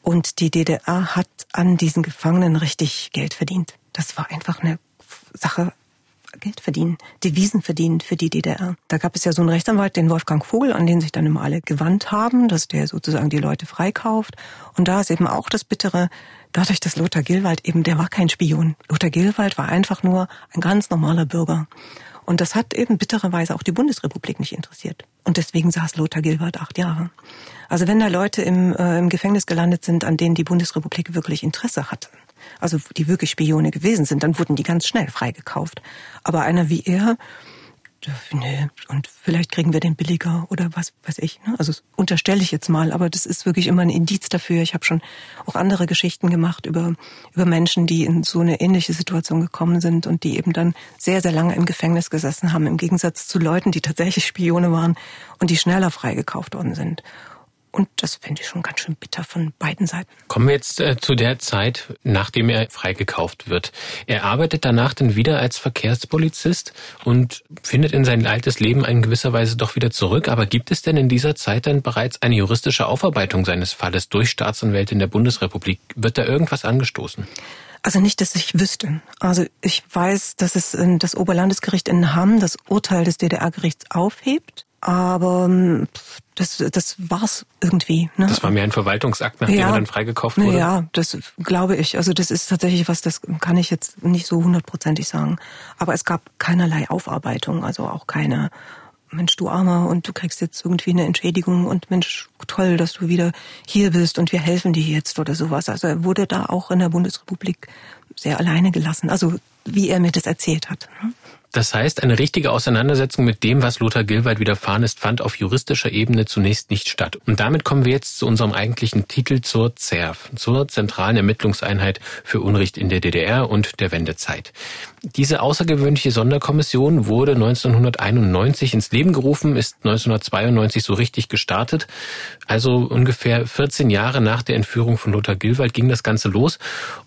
Und die DDR hat an diesen Gefangenen richtig Geld verdient. Das war einfach eine Sache Geld verdienen, Devisen verdienen für die DDR. Da gab es ja so einen Rechtsanwalt, den Wolfgang Vogel, an den sich dann immer alle gewandt haben, dass der sozusagen die Leute freikauft. Und da ist eben auch das Bittere, dadurch, dass Lothar Gilwald eben, der war kein Spion. Lothar Gilwald war einfach nur ein ganz normaler Bürger. Und das hat eben bittererweise auch die Bundesrepublik nicht interessiert. Und deswegen saß Lothar Gilwald acht Jahre. Also wenn da Leute im, äh, im Gefängnis gelandet sind, an denen die Bundesrepublik wirklich Interesse hatte, also die wirklich Spione gewesen sind, dann wurden die ganz schnell freigekauft. Aber einer wie er, nee, und vielleicht kriegen wir den billiger oder was weiß ich. Ne? Also unterstelle ich jetzt mal, aber das ist wirklich immer ein Indiz dafür. Ich habe schon auch andere Geschichten gemacht über, über Menschen, die in so eine ähnliche Situation gekommen sind und die eben dann sehr, sehr lange im Gefängnis gesessen haben, im Gegensatz zu Leuten, die tatsächlich Spione waren und die schneller freigekauft worden sind. Und das finde ich schon ganz schön bitter von beiden Seiten. Kommen wir jetzt äh, zu der Zeit, nachdem er freigekauft wird. Er arbeitet danach dann wieder als Verkehrspolizist und findet in sein altes Leben in gewisser Weise doch wieder zurück. Aber gibt es denn in dieser Zeit dann bereits eine juristische Aufarbeitung seines Falles durch Staatsanwälte in der Bundesrepublik? Wird da irgendwas angestoßen? Also nicht, dass ich wüsste. Also ich weiß, dass es das Oberlandesgericht in Hamm das Urteil des DDR-Gerichts aufhebt. Aber ähm, das, das war's irgendwie. Ne? Das war mehr ein Verwaltungsakt, nachdem ja, er dann freigekauft wurde? Ja, das glaube ich. Also das ist tatsächlich was, das kann ich jetzt nicht so hundertprozentig sagen. Aber es gab keinerlei Aufarbeitung, also auch keine Mensch, du Armer, und du kriegst jetzt irgendwie eine Entschädigung und Mensch, toll, dass du wieder hier bist und wir helfen dir jetzt oder sowas. Also er wurde da auch in der Bundesrepublik sehr alleine gelassen. Also wie er mir das erzählt hat. Das heißt, eine richtige Auseinandersetzung mit dem, was Lothar Gilwald widerfahren ist, fand auf juristischer Ebene zunächst nicht statt. Und damit kommen wir jetzt zu unserem eigentlichen Titel zur ZERF, zur Zentralen Ermittlungseinheit für Unrecht in der DDR und der Wendezeit. Diese außergewöhnliche Sonderkommission wurde 1991 ins Leben gerufen, ist 1992 so richtig gestartet. Also ungefähr 14 Jahre nach der Entführung von Lothar Gilwald ging das Ganze los.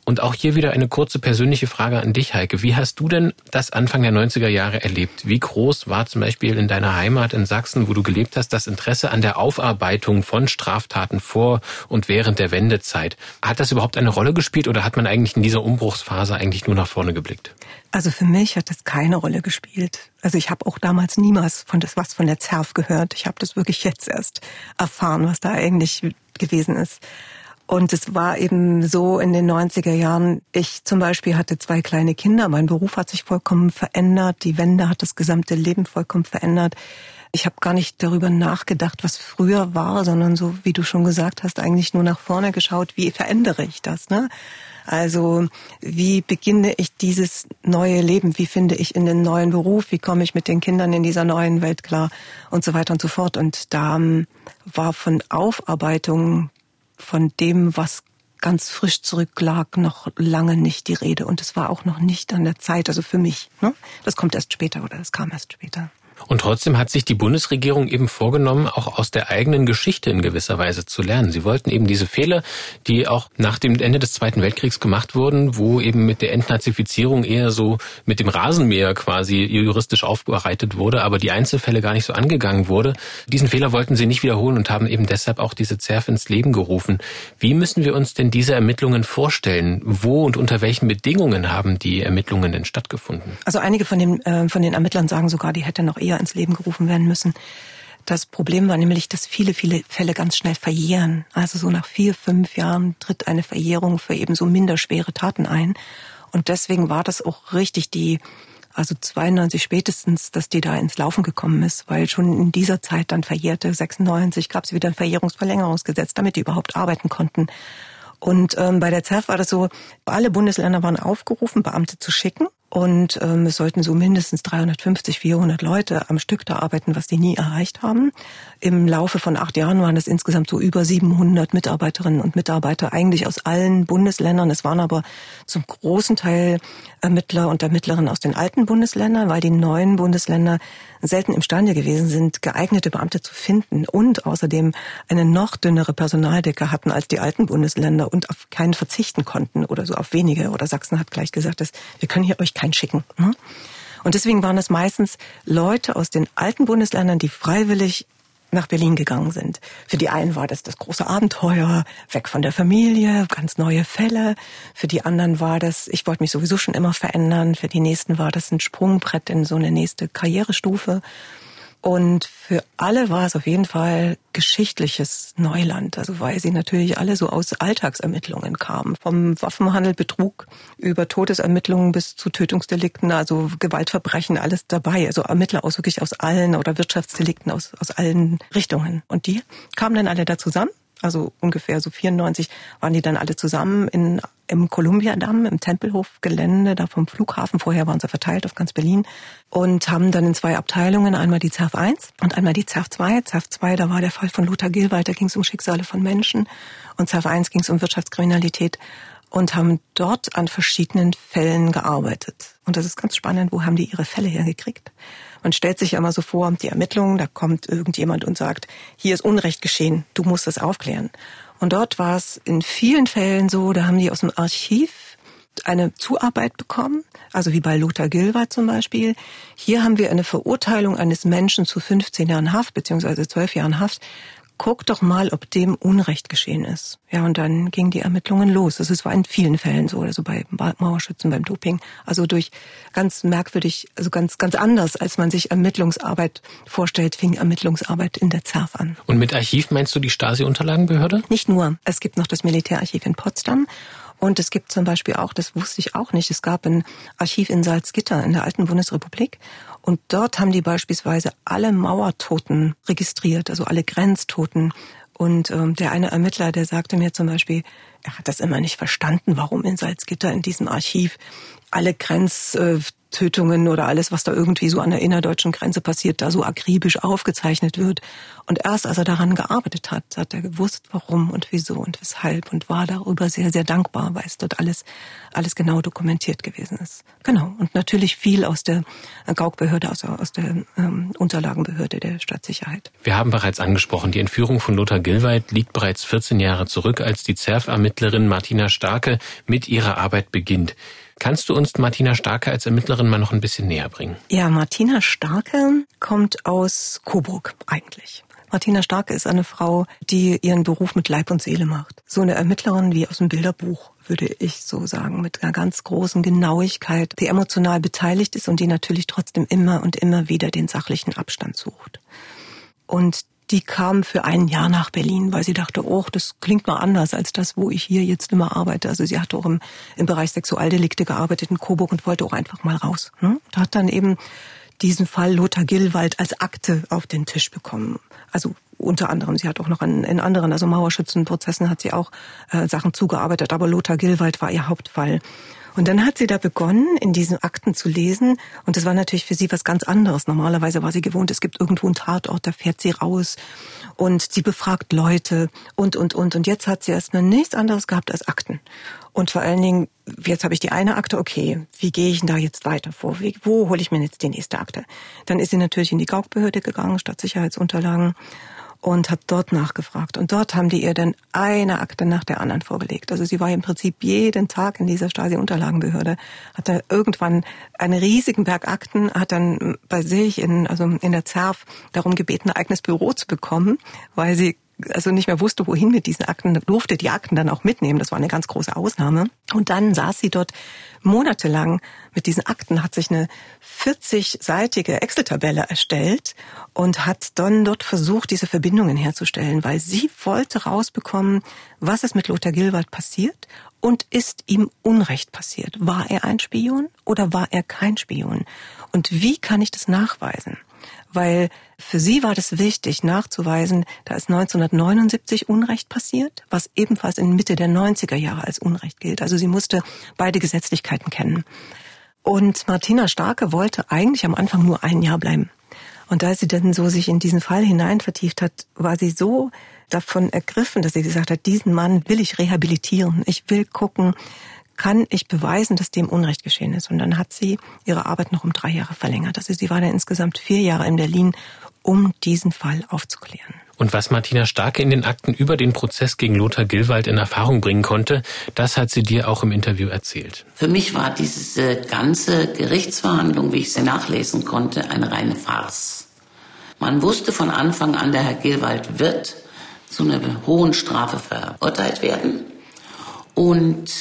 Und auch hier wieder eine kurze persönliche Frage an dich, Heike. Wie hast du denn das Anfang der 90er Jahre erlebt? Wie groß war zum Beispiel in deiner Heimat in Sachsen, wo du gelebt hast, das Interesse an der Aufarbeitung von Straftaten vor und während der Wendezeit? Hat das überhaupt eine Rolle gespielt oder hat man eigentlich in dieser Umbruchsphase eigentlich nur nach vorne geblickt? Also für mich hat das keine Rolle gespielt. Also ich habe auch damals niemals von das was von der ZERF gehört. Ich habe das wirklich jetzt erst erfahren, was da eigentlich gewesen ist. Und es war eben so in den 90er Jahren, ich zum Beispiel hatte zwei kleine Kinder, mein Beruf hat sich vollkommen verändert, die Wende hat das gesamte Leben vollkommen verändert. Ich habe gar nicht darüber nachgedacht, was früher war, sondern so, wie du schon gesagt hast, eigentlich nur nach vorne geschaut, wie verändere ich das. Ne? Also wie beginne ich dieses neue Leben? Wie finde ich in den neuen Beruf? Wie komme ich mit den Kindern in dieser neuen Welt klar? Und so weiter und so fort. Und da ähm, war von Aufarbeitung von dem, was ganz frisch zurücklag, noch lange nicht die Rede. Und es war auch noch nicht an der Zeit, also für mich. Ne? Das kommt erst später oder das kam erst später. Und trotzdem hat sich die Bundesregierung eben vorgenommen, auch aus der eigenen Geschichte in gewisser Weise zu lernen. Sie wollten eben diese Fehler, die auch nach dem Ende des Zweiten Weltkriegs gemacht wurden, wo eben mit der Entnazifizierung eher so mit dem Rasenmäher quasi juristisch aufbereitet wurde, aber die Einzelfälle gar nicht so angegangen wurde. Diesen Fehler wollten sie nicht wiederholen und haben eben deshalb auch diese ZERF ins Leben gerufen. Wie müssen wir uns denn diese Ermittlungen vorstellen? Wo und unter welchen Bedingungen haben die Ermittlungen denn stattgefunden? Also einige von den, äh, von den Ermittlern sagen sogar, die hätte noch eher eher ins Leben gerufen werden müssen. Das Problem war nämlich, dass viele, viele Fälle ganz schnell verjähren. Also so nach vier, fünf Jahren tritt eine Verjährung für eben so minderschwere Taten ein. Und deswegen war das auch richtig die, also 92 spätestens, dass die da ins Laufen gekommen ist, weil schon in dieser Zeit dann verjährte, 96 gab es wieder ein Verjährungsverlängerungsgesetz, damit die überhaupt arbeiten konnten. Und ähm, bei der ZERF war das so, alle Bundesländer waren aufgerufen, Beamte zu schicken. Und ähm, es sollten so mindestens 350, 400 Leute am Stück da arbeiten, was die nie erreicht haben. Im Laufe von acht Jahren waren es insgesamt so über 700 Mitarbeiterinnen und Mitarbeiter, eigentlich aus allen Bundesländern. Es waren aber zum großen Teil Ermittler und Ermittlerinnen aus den alten Bundesländern, weil die neuen Bundesländer selten imstande gewesen sind, geeignete Beamte zu finden und außerdem eine noch dünnere Personaldecke hatten als die alten Bundesländer und auf keinen verzichten konnten oder so auf wenige. Oder Sachsen hat gleich gesagt, dass wir können hier euch keinen schicken. Ne? Und deswegen waren es meistens Leute aus den alten Bundesländern, die freiwillig nach Berlin gegangen sind. Für die einen war das das große Abenteuer, weg von der Familie, ganz neue Fälle. Für die anderen war das, ich wollte mich sowieso schon immer verändern. Für die nächsten war das ein Sprungbrett in so eine nächste Karrierestufe. Und für alle war es auf jeden Fall geschichtliches Neuland, also weil sie natürlich alle so aus Alltagsermittlungen kamen. Vom Waffenhandel, Betrug über Todesermittlungen bis zu Tötungsdelikten, also Gewaltverbrechen, alles dabei. Also Ermittler aus wirklich aus allen oder Wirtschaftsdelikten aus, aus allen Richtungen. Und die kamen dann alle da zusammen also ungefähr so 94, waren die dann alle zusammen in, im Kolumbiadamm, im Tempelhofgelände, da vom Flughafen. Vorher waren sie verteilt auf ganz Berlin und haben dann in zwei Abteilungen, einmal die ZERF 1 und einmal die ZERF 2. ZERF 2, da war der Fall von Lothar Gilwald, da ging es um Schicksale von Menschen und ZERF 1 ging es um Wirtschaftskriminalität und haben dort an verschiedenen Fällen gearbeitet. Und das ist ganz spannend, wo haben die ihre Fälle hergekriegt? Man stellt sich ja immer so vor, die Ermittlungen, da kommt irgendjemand und sagt, hier ist Unrecht geschehen, du musst es aufklären. Und dort war es in vielen Fällen so, da haben die aus dem Archiv eine Zuarbeit bekommen, also wie bei Lothar Gilwald zum Beispiel. Hier haben wir eine Verurteilung eines Menschen zu 15 Jahren Haft beziehungsweise 12 Jahren Haft guck doch mal, ob dem Unrecht geschehen ist. Ja, und dann gingen die Ermittlungen los. Das war in vielen Fällen so, also bei Mauerschützen, beim Doping. Also durch ganz merkwürdig, also ganz, ganz anders, als man sich Ermittlungsarbeit vorstellt, fing Ermittlungsarbeit in der ZERF an. Und mit Archiv meinst du die Stasi-Unterlagenbehörde? Nicht nur. Es gibt noch das Militärarchiv in Potsdam. Und es gibt zum Beispiel auch, das wusste ich auch nicht, es gab ein Archiv in Salzgitter in der alten Bundesrepublik. Und dort haben die beispielsweise alle Mauertoten registriert, also alle Grenztoten. Und ähm, der eine Ermittler, der sagte mir zum Beispiel, er hat das immer nicht verstanden, warum in Salzgitter in diesem Archiv alle Grenztötungen oder alles, was da irgendwie so an der innerdeutschen Grenze passiert, da so akribisch aufgezeichnet wird. Und erst als er daran gearbeitet hat, hat er gewusst, warum und wieso und weshalb und war darüber sehr, sehr dankbar, weil es dort alles, alles genau dokumentiert gewesen ist. Genau. Und natürlich viel aus der Gaukbehörde, aus, aus der ähm, Unterlagenbehörde der Stadtsicherheit. Wir haben bereits angesprochen, die Entführung von Lothar Gilweit liegt bereits 14 Jahre zurück, als die ZERF-Ermittlerin Martina Starke mit ihrer Arbeit beginnt. Kannst du uns Martina Starke als Ermittlerin mal noch ein bisschen näher bringen? Ja, Martina Starke kommt aus Coburg eigentlich. Martina Starke ist eine Frau, die ihren Beruf mit Leib und Seele macht. So eine Ermittlerin wie aus dem Bilderbuch, würde ich so sagen, mit einer ganz großen Genauigkeit, die emotional beteiligt ist und die natürlich trotzdem immer und immer wieder den sachlichen Abstand sucht. Und die kam für ein Jahr nach Berlin, weil sie dachte, oh, das klingt mal anders als das, wo ich hier jetzt immer arbeite. Also sie hat auch im, im Bereich Sexualdelikte gearbeitet in Coburg und wollte auch einfach mal raus. Ne? Und hat dann eben diesen Fall Lothar Gillwald als Akte auf den Tisch bekommen. Also unter anderem, sie hat auch noch in, in anderen, also Mauerschützenprozessen hat sie auch äh, Sachen zugearbeitet, aber Lothar Gillwald war ihr Hauptfall. Und dann hat sie da begonnen, in diesen Akten zu lesen. Und das war natürlich für sie was ganz anderes. Normalerweise war sie gewohnt, es gibt irgendwo einen Tatort, da fährt sie raus und sie befragt Leute und, und, und. Und jetzt hat sie erstmal nichts anderes gehabt als Akten. Und vor allen Dingen, jetzt habe ich die eine Akte, okay, wie gehe ich denn da jetzt weiter vor? Wie, wo hole ich mir jetzt die nächste Akte? Dann ist sie natürlich in die Gaukbehörde gegangen, Stadtsicherheitsunterlagen und hat dort nachgefragt. Und dort haben die ihr dann eine Akte nach der anderen vorgelegt. Also sie war im Prinzip jeden Tag in dieser Stasi-Unterlagenbehörde, hat da irgendwann einen riesigen Berg Akten, hat dann bei sich in, also in der ZERF darum gebeten, ein eigenes Büro zu bekommen, weil sie also nicht mehr wusste, wohin mit diesen Akten, durfte die Akten dann auch mitnehmen. Das war eine ganz große Ausnahme. Und dann saß sie dort monatelang mit diesen Akten, hat sich eine 40-seitige Excel-Tabelle erstellt und hat dann dort versucht, diese Verbindungen herzustellen, weil sie wollte rausbekommen, was ist mit Lothar Gilwald passiert und ist ihm Unrecht passiert. War er ein Spion oder war er kein Spion? Und wie kann ich das nachweisen? Weil für sie war das wichtig nachzuweisen, da ist 1979 Unrecht passiert, was ebenfalls in Mitte der 90er Jahre als Unrecht gilt. Also sie musste beide Gesetzlichkeiten kennen. Und Martina Starke wollte eigentlich am Anfang nur ein Jahr bleiben. Und als sie dann so sich in diesen Fall hinein vertieft hat, war sie so davon ergriffen, dass sie gesagt hat, diesen Mann will ich rehabilitieren. Ich will gucken, kann ich beweisen, dass dem Unrecht geschehen ist. Und dann hat sie ihre Arbeit noch um drei Jahre verlängert. Also sie war dann insgesamt vier Jahre in Berlin, um diesen Fall aufzuklären. Und was Martina Starke in den Akten über den Prozess gegen Lothar Gilwald in Erfahrung bringen konnte, das hat sie dir auch im Interview erzählt. Für mich war diese ganze Gerichtsverhandlung, wie ich sie nachlesen konnte, eine reine Farce. Man wusste von Anfang an, der Herr Gilwald wird zu einer hohen Strafe verurteilt werden. Und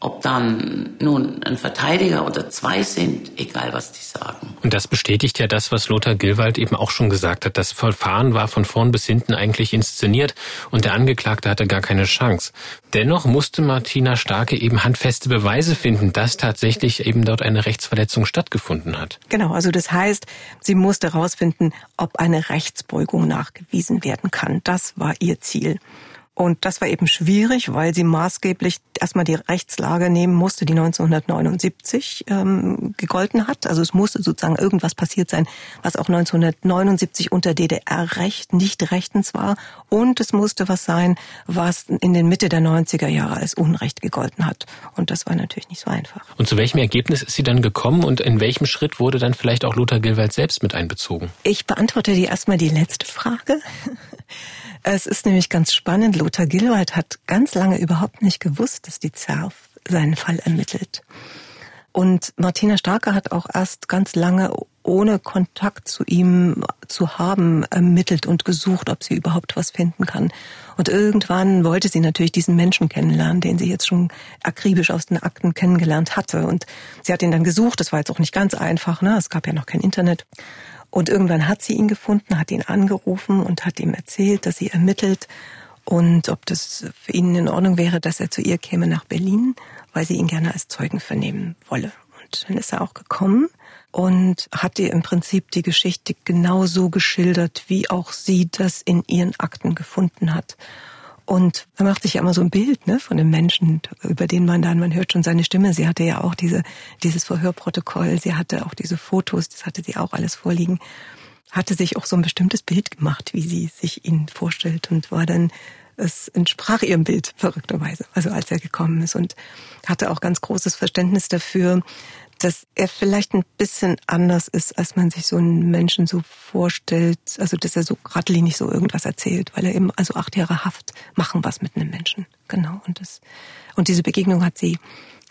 Ob dann nun ein Verteidiger oder zwei sind, egal was die sagen. Und das bestätigt ja das, was Lothar Gilwald eben auch schon gesagt hat. Das Verfahren war von vorn bis hinten eigentlich inszeniert und der Angeklagte hatte gar keine Chance. Dennoch musste Martina Starke eben handfeste Beweise finden, dass tatsächlich eben dort eine Rechtsverletzung stattgefunden hat. Genau, also das heißt, sie musste herausfinden, ob eine Rechtsbeugung nachgewiesen werden kann. Das war ihr Ziel. Und das war eben schwierig, weil sie maßgeblich erstmal die Rechtslage nehmen musste, die 1979 ähm, gegolten hat. Also es musste sozusagen irgendwas passiert sein, was auch 1979 unter DDR-Recht nicht rechtens war. Und es musste was sein, was in den Mitte der 90er Jahre als Unrecht gegolten hat. Und das war natürlich nicht so einfach. Und zu welchem Ergebnis ist sie dann gekommen und in welchem Schritt wurde dann vielleicht auch Lothar Gilwald selbst mit einbezogen? Ich beantworte dir erstmal die letzte Frage. Es ist nämlich ganz spannend. Lothar Gilwald hat ganz lange überhaupt nicht gewusst, dass die ZERF seinen Fall ermittelt. Und Martina Starke hat auch erst ganz lange ohne Kontakt zu ihm zu haben ermittelt und gesucht, ob sie überhaupt was finden kann. Und irgendwann wollte sie natürlich diesen Menschen kennenlernen, den sie jetzt schon akribisch aus den Akten kennengelernt hatte. Und sie hat ihn dann gesucht. Das war jetzt auch nicht ganz einfach. Ne? Es gab ja noch kein Internet. Und irgendwann hat sie ihn gefunden, hat ihn angerufen und hat ihm erzählt, dass sie ermittelt und ob das für ihn in Ordnung wäre, dass er zu ihr käme nach Berlin, weil sie ihn gerne als Zeugen vernehmen wolle. Und dann ist er auch gekommen und hat ihr im Prinzip die Geschichte genauso geschildert, wie auch sie das in ihren Akten gefunden hat. Und man macht sich ja immer so ein Bild ne, von dem Menschen, über den man dann, man hört schon seine Stimme. Sie hatte ja auch diese, dieses Verhörprotokoll, sie hatte auch diese Fotos, das hatte sie auch alles vorliegen. Hatte sich auch so ein bestimmtes Bild gemacht, wie sie sich ihn vorstellt und war dann, es entsprach ihrem Bild verrückterweise, also als er gekommen ist und hatte auch ganz großes Verständnis dafür, dass er vielleicht ein bisschen anders ist, als man sich so einen Menschen so vorstellt. Also, dass er so geradlinig so irgendwas erzählt, weil er eben, also acht Jahre Haft machen was mit einem Menschen. Genau. Und das, und diese Begegnung hat sie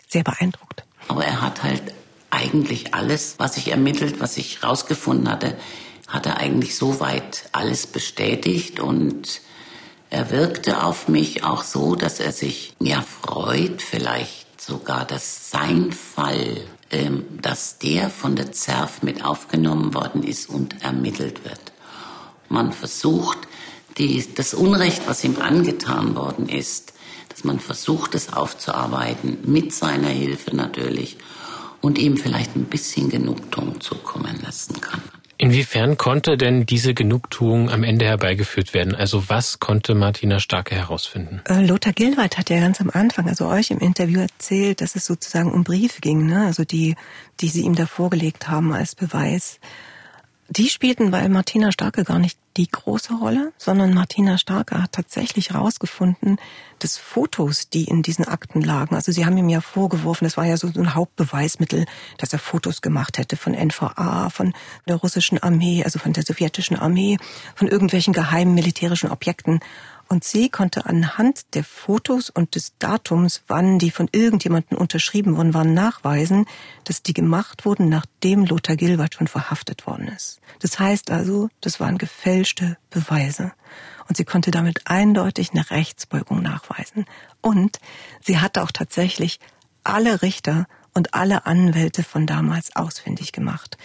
sehr beeindruckt. Aber er hat halt eigentlich alles, was ich ermittelt, was ich rausgefunden hatte, hat er eigentlich soweit alles bestätigt und er wirkte auf mich auch so, dass er sich ja freut, vielleicht sogar, dass sein Fall dass der von der ZERF mit aufgenommen worden ist und ermittelt wird. Man versucht, die, das Unrecht, was ihm angetan worden ist, dass man versucht, es aufzuarbeiten, mit seiner Hilfe natürlich, und ihm vielleicht ein bisschen Genugtuung zukommen lassen kann. Inwiefern konnte denn diese Genugtuung am Ende herbeigeführt werden? Also was konnte Martina Starke herausfinden? Äh, Lothar Gilwald hat ja ganz am Anfang, also euch im Interview erzählt, dass es sozusagen um Briefe ging, ne? also die, die sie ihm da vorgelegt haben als Beweis. Die spielten bei Martina Starke gar nicht die große Rolle, sondern Martina Starke hat tatsächlich herausgefunden, dass Fotos, die in diesen Akten lagen, also sie haben ihm ja vorgeworfen, das war ja so ein Hauptbeweismittel, dass er Fotos gemacht hätte von NVA, von der russischen Armee, also von der sowjetischen Armee, von irgendwelchen geheimen militärischen Objekten. Und sie konnte anhand der Fotos und des Datums, wann die von irgendjemandem unterschrieben worden waren, nachweisen, dass die gemacht wurden, nachdem Lothar Gilbert schon verhaftet worden ist. Das heißt also, das waren gefälschte Beweise. Und sie konnte damit eindeutig eine Rechtsbeugung nachweisen. Und sie hatte auch tatsächlich alle Richter und alle Anwälte von damals ausfindig gemacht.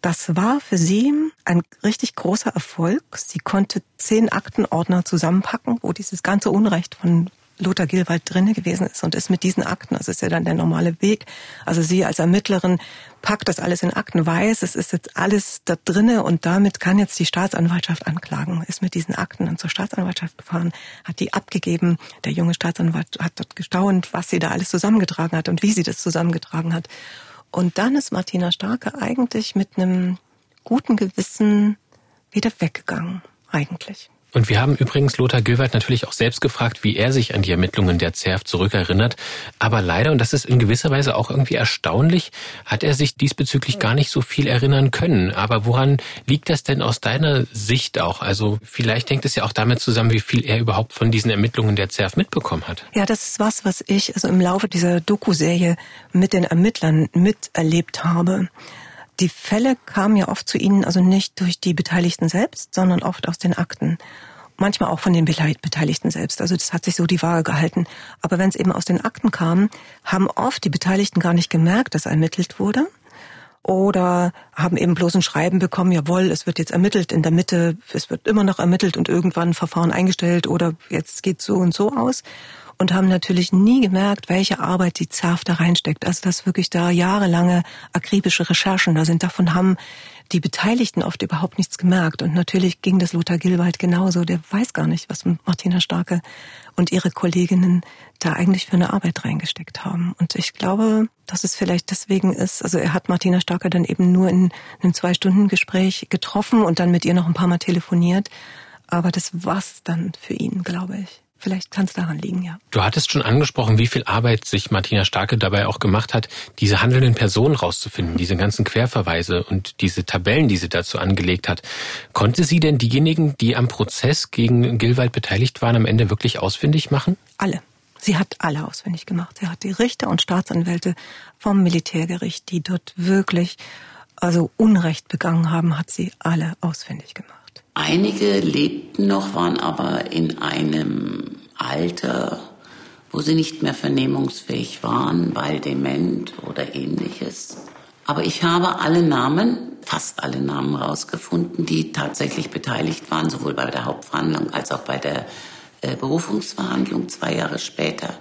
Das war für sie ein richtig großer Erfolg. Sie konnte zehn Aktenordner zusammenpacken, wo dieses ganze Unrecht von Lothar Gilwald drinne gewesen ist und ist mit diesen Akten, also ist ja dann der normale Weg. Also sie als Ermittlerin packt das alles in Akten, weiß, es ist jetzt alles da drinne und damit kann jetzt die Staatsanwaltschaft anklagen. Ist mit diesen Akten dann zur Staatsanwaltschaft gefahren, hat die abgegeben. Der junge Staatsanwalt hat dort gestaunt, was sie da alles zusammengetragen hat und wie sie das zusammengetragen hat. Und dann ist Martina Starke eigentlich mit einem guten Gewissen wieder weggegangen, eigentlich. Und wir haben übrigens Lothar Gilwald natürlich auch selbst gefragt, wie er sich an die Ermittlungen der ZERF zurückerinnert. Aber leider, und das ist in gewisser Weise auch irgendwie erstaunlich, hat er sich diesbezüglich gar nicht so viel erinnern können. Aber woran liegt das denn aus deiner Sicht auch? Also vielleicht hängt es ja auch damit zusammen, wie viel er überhaupt von diesen Ermittlungen der ZERF mitbekommen hat. Ja, das ist was, was ich also im Laufe dieser Doku-Serie mit den Ermittlern miterlebt habe. Die Fälle kamen ja oft zu ihnen, also nicht durch die Beteiligten selbst, sondern oft aus den Akten. manchmal auch von den Beteiligten selbst. Also das hat sich so die Waage gehalten. Aber wenn es eben aus den Akten kam, haben oft die Beteiligten gar nicht gemerkt, dass ermittelt wurde. Oder haben eben bloß ein Schreiben bekommen, jawohl, es wird jetzt ermittelt in der Mitte, es wird immer noch ermittelt und irgendwann ein Verfahren eingestellt oder jetzt geht so und so aus und haben natürlich nie gemerkt, welche Arbeit die ZERF da reinsteckt. Also dass wirklich da jahrelange akribische Recherchen da sind. Davon haben die Beteiligten oft überhaupt nichts gemerkt. Und natürlich ging das Lothar Gilwald genauso. Der weiß gar nicht, was Martina Starke und ihre Kolleginnen da eigentlich für eine Arbeit reingesteckt haben. Und ich glaube, dass es vielleicht deswegen ist, also er hat Martina Starke dann eben nur in einem Zwei-Stunden-Gespräch getroffen und dann mit ihr noch ein paar Mal telefoniert. Aber das war's dann für ihn, glaube ich. Vielleicht kann es daran liegen, ja. Du hattest schon angesprochen, wie viel Arbeit sich Martina Starke dabei auch gemacht hat, diese handelnden Personen rauszufinden, diese ganzen Querverweise und diese Tabellen, die sie dazu angelegt hat. Konnte sie denn diejenigen, die am Prozess gegen Gilwald beteiligt waren, am Ende wirklich ausfindig machen? Alle. Sie hat alle ausfindig gemacht. Sie hat die Richter und Staatsanwälte vom Militärgericht, die dort wirklich also Unrecht begangen haben, hat sie alle ausfindig gemacht. Einige lebten noch, waren aber in einem Alter, wo sie nicht mehr vernehmungsfähig waren, weil dement oder ähnliches. Aber ich habe alle Namen, fast alle Namen rausgefunden, die tatsächlich beteiligt waren, sowohl bei der Hauptverhandlung als auch bei der äh, Berufungsverhandlung zwei Jahre später.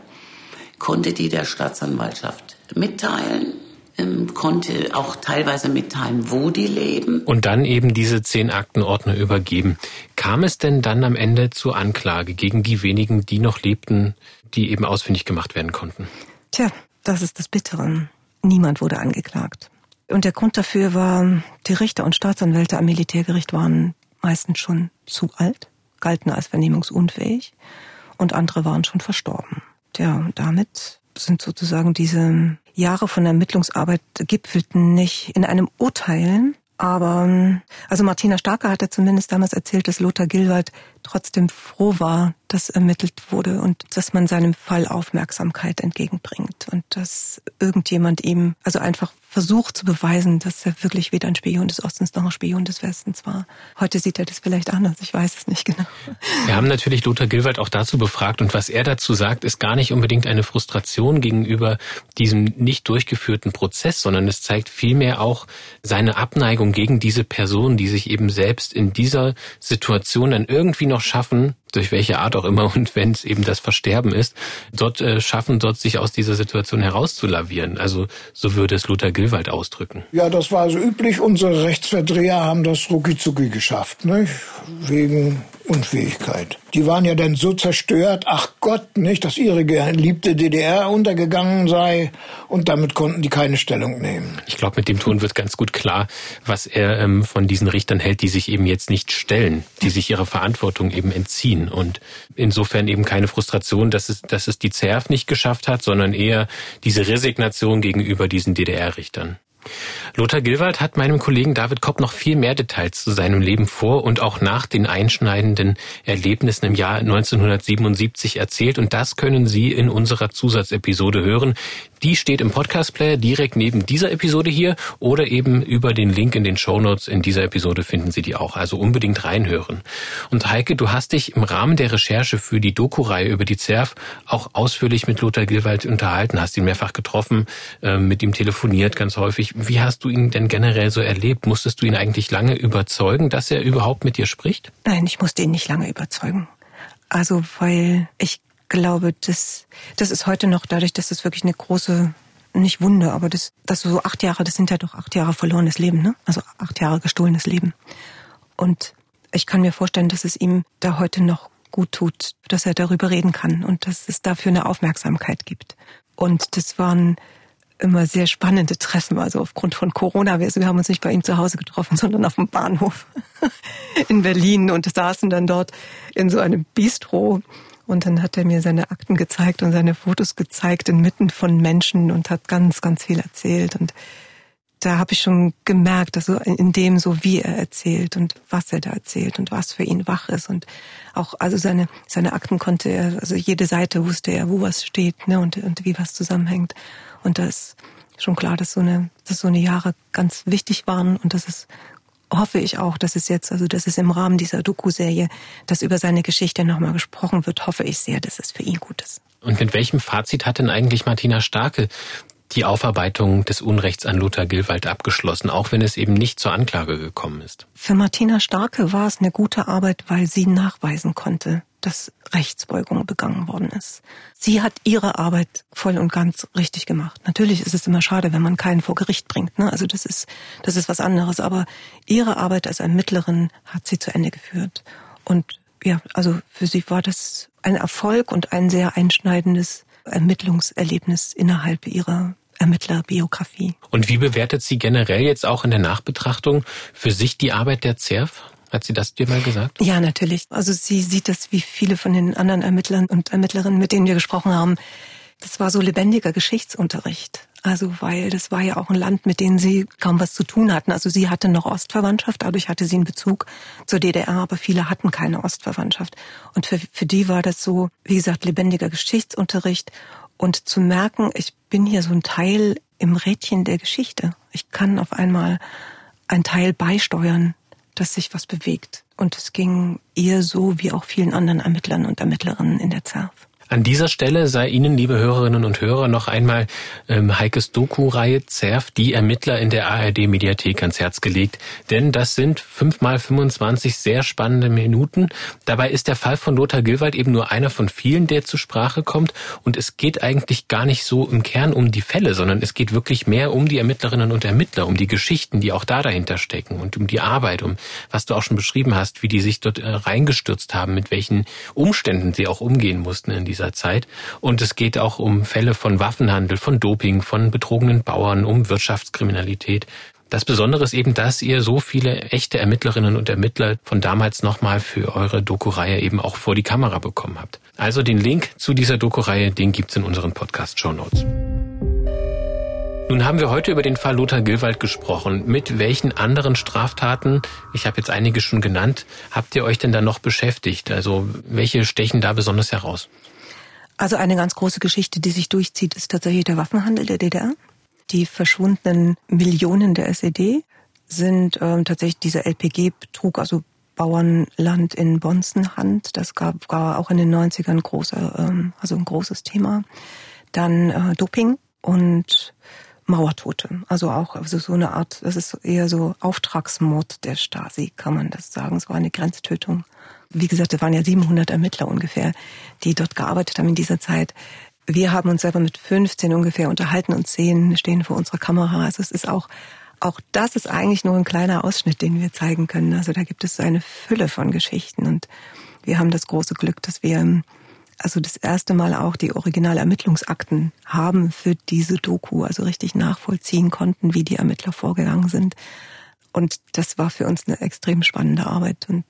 Konnte die der Staatsanwaltschaft mitteilen ähm, konnte auch teilweise mitteilen, wo die leben. Und dann eben diese zehn Aktenordner übergeben. Kam es denn dann am Ende zur Anklage gegen die wenigen, die noch lebten, die eben ausfindig gemacht werden konnten? Tja, das ist das Bittere. Niemand wurde angeklagt. Und der Grund dafür war, die Richter und Staatsanwälte am Militärgericht waren meistens schon zu alt, galten als vernehmungsunfähig und andere waren schon verstorben. Tja, und damit sind sozusagen diese Jahre von Ermittlungsarbeit gipfelten nicht in einem Urteil, aber also Martina Starke hatte zumindest damals erzählt, dass Lothar Gilwald trotzdem froh war, dass ermittelt wurde und dass man seinem Fall Aufmerksamkeit entgegenbringt und dass irgendjemand ihm also einfach versucht zu beweisen, dass er wirklich weder ein Spion des Ostens noch ein Spion des Westens war. Heute sieht er das vielleicht anders, ich weiß es nicht genau. Wir haben natürlich Lothar Gilwald auch dazu befragt und was er dazu sagt, ist gar nicht unbedingt eine Frustration gegenüber diesem nicht durchgeführten Prozess, sondern es zeigt vielmehr auch seine Abneigung gegen diese Person, die sich eben selbst in dieser Situation dann irgendwie noch schaffen, durch welche Art auch immer und wenn es eben das Versterben ist, dort äh, schaffen, dort sich aus dieser Situation herauszulavieren. Also so würde es Luther Gilwald ausdrücken. Ja, das war also üblich. Unsere Rechtsverdreher haben das rucki geschafft, nicht? wegen Unfähigkeit. Die waren ja dann so zerstört, ach Gott, nicht, dass ihre geliebte DDR untergegangen sei und damit konnten die keine Stellung nehmen. Ich glaube, mit dem Ton wird ganz gut klar, was er ähm, von diesen Richtern hält, die sich eben jetzt nicht stellen, die sich ihrer Verantwortung eben entziehen und insofern eben keine Frustration, dass es, dass es die ZERF nicht geschafft hat, sondern eher diese Resignation gegenüber diesen DDR-Richtern. Lothar Gilwald hat meinem Kollegen David Kopp noch viel mehr Details zu seinem Leben vor und auch nach den einschneidenden Erlebnissen im Jahr 1977 erzählt und das können Sie in unserer Zusatzepisode hören. Die steht im Podcast-Player direkt neben dieser Episode hier oder eben über den Link in den Show Notes in dieser Episode finden Sie die auch. Also unbedingt reinhören. Und Heike, du hast dich im Rahmen der Recherche für die Doku-Reihe über die ZERF auch ausführlich mit Lothar Gilwald unterhalten, hast ihn mehrfach getroffen, äh, mit ihm telefoniert ganz häufig. Wie hast du ihn denn generell so erlebt? Musstest du ihn eigentlich lange überzeugen, dass er überhaupt mit dir spricht? Nein, ich musste ihn nicht lange überzeugen. Also, weil ich glaube, das, das ist heute noch dadurch, dass es wirklich eine große, nicht Wunde, aber das, das so acht Jahre, das sind ja doch acht Jahre verlorenes Leben, ne? Also acht Jahre gestohlenes Leben. Und ich kann mir vorstellen, dass es ihm da heute noch gut tut, dass er darüber reden kann und dass es dafür eine Aufmerksamkeit gibt. Und das waren immer sehr spannende Treffen, also aufgrund von Corona. Wir, wir haben uns nicht bei ihm zu Hause getroffen, sondern auf dem Bahnhof [laughs] in Berlin und saßen dann dort in so einem Bistro und dann hat er mir seine Akten gezeigt und seine Fotos gezeigt inmitten von Menschen und hat ganz, ganz viel erzählt. Und da habe ich schon gemerkt, dass so in dem so wie er erzählt und was er da erzählt und was für ihn wach ist und auch also seine seine Akten konnte er also jede Seite wusste er wo was steht ne und und wie was zusammenhängt und da ist schon klar dass so eine dass so eine Jahre ganz wichtig waren und dass es hoffe ich auch, dass es jetzt, also dass es im Rahmen dieser Doku-Serie, dass über seine Geschichte nochmal gesprochen wird, hoffe ich sehr, dass es für ihn gut ist. Und mit welchem Fazit hat denn eigentlich Martina Starke die Aufarbeitung des Unrechts an Lothar Gilwald abgeschlossen, auch wenn es eben nicht zur Anklage gekommen ist? Für Martina Starke war es eine gute Arbeit, weil sie nachweisen konnte, dass Rechtsbeugung begangen worden ist. Sie hat ihre Arbeit voll und ganz richtig gemacht. Natürlich ist es immer schade, wenn man keinen vor Gericht bringt. Ne? Also das ist, das ist was anderes. Aber ihre Arbeit als Ermittlerin hat sie zu Ende geführt. Und ja, also für sie war das ein Erfolg und ein sehr einschneidendes Ermittlungserlebnis innerhalb ihrer Ermittlerbiografie. Und wie bewertet sie generell jetzt auch in der Nachbetrachtung für sich die Arbeit der ZERF? Hat sie das dir mal gesagt? Ja, natürlich. Also sie sieht das wie viele von den anderen Ermittlern und Ermittlerinnen, mit denen wir gesprochen haben. Das war so lebendiger Geschichtsunterricht. Also, weil das war ja auch ein Land, mit dem sie kaum was zu tun hatten. Also sie hatte noch Ostverwandtschaft, dadurch hatte sie einen Bezug zur DDR, aber viele hatten keine Ostverwandtschaft. Und für, für die war das so, wie gesagt, lebendiger Geschichtsunterricht und zu merken, ich bin hier so ein Teil im Rädchen der Geschichte. Ich kann auf einmal ein Teil beisteuern, dass sich was bewegt. Und es ging ihr so wie auch vielen anderen Ermittlern und Ermittlerinnen in der ZERF. An dieser Stelle sei Ihnen, liebe Hörerinnen und Hörer, noch einmal ähm, Heikes Doku-Reihe ZERF, die Ermittler in der ARD-Mediathek ans Herz gelegt. Denn das sind fünf mal 25 sehr spannende Minuten. Dabei ist der Fall von Lothar Gilwald eben nur einer von vielen, der zur Sprache kommt. Und es geht eigentlich gar nicht so im Kern um die Fälle, sondern es geht wirklich mehr um die Ermittlerinnen und Ermittler, um die Geschichten, die auch da dahinter stecken und um die Arbeit, um was du auch schon beschrieben hast, wie die sich dort äh, reingestürzt haben, mit welchen Umständen sie auch umgehen mussten in dieser Zeit. Und es geht auch um Fälle von Waffenhandel, von Doping, von betrogenen Bauern, um Wirtschaftskriminalität. Das Besondere ist eben, dass ihr so viele echte Ermittlerinnen und Ermittler von damals nochmal für eure Doku-Reihe eben auch vor die Kamera bekommen habt. Also den Link zu dieser Doku-Reihe, den gibt's in unseren Podcast-Show Notes. Nun haben wir heute über den Fall Lothar Gilwald gesprochen. Mit welchen anderen Straftaten, ich habe jetzt einige schon genannt, habt ihr euch denn da noch beschäftigt? Also welche stechen da besonders heraus? Also eine ganz große Geschichte, die sich durchzieht, ist tatsächlich der Waffenhandel der DDR. Die verschwundenen Millionen der SED sind ähm, tatsächlich dieser LPG-Betrug, also Bauernland in Bonzenhand. Das gab, war auch in den 90ern großer, ähm, also ein großes Thema. Dann äh, Doping und Mauertote. Also auch also so eine Art, das ist eher so Auftragsmord der Stasi, kann man das sagen. Es war eine Grenztötung wie gesagt, es waren ja 700 Ermittler ungefähr, die dort gearbeitet haben in dieser Zeit. Wir haben uns selber mit 15 ungefähr unterhalten und zehn stehen vor unserer Kamera. Also es ist auch, auch das ist eigentlich nur ein kleiner Ausschnitt, den wir zeigen können. Also da gibt es eine Fülle von Geschichten und wir haben das große Glück, dass wir also das erste Mal auch die Originalermittlungsakten haben für diese Doku, also richtig nachvollziehen konnten, wie die Ermittler vorgegangen sind. Und das war für uns eine extrem spannende Arbeit und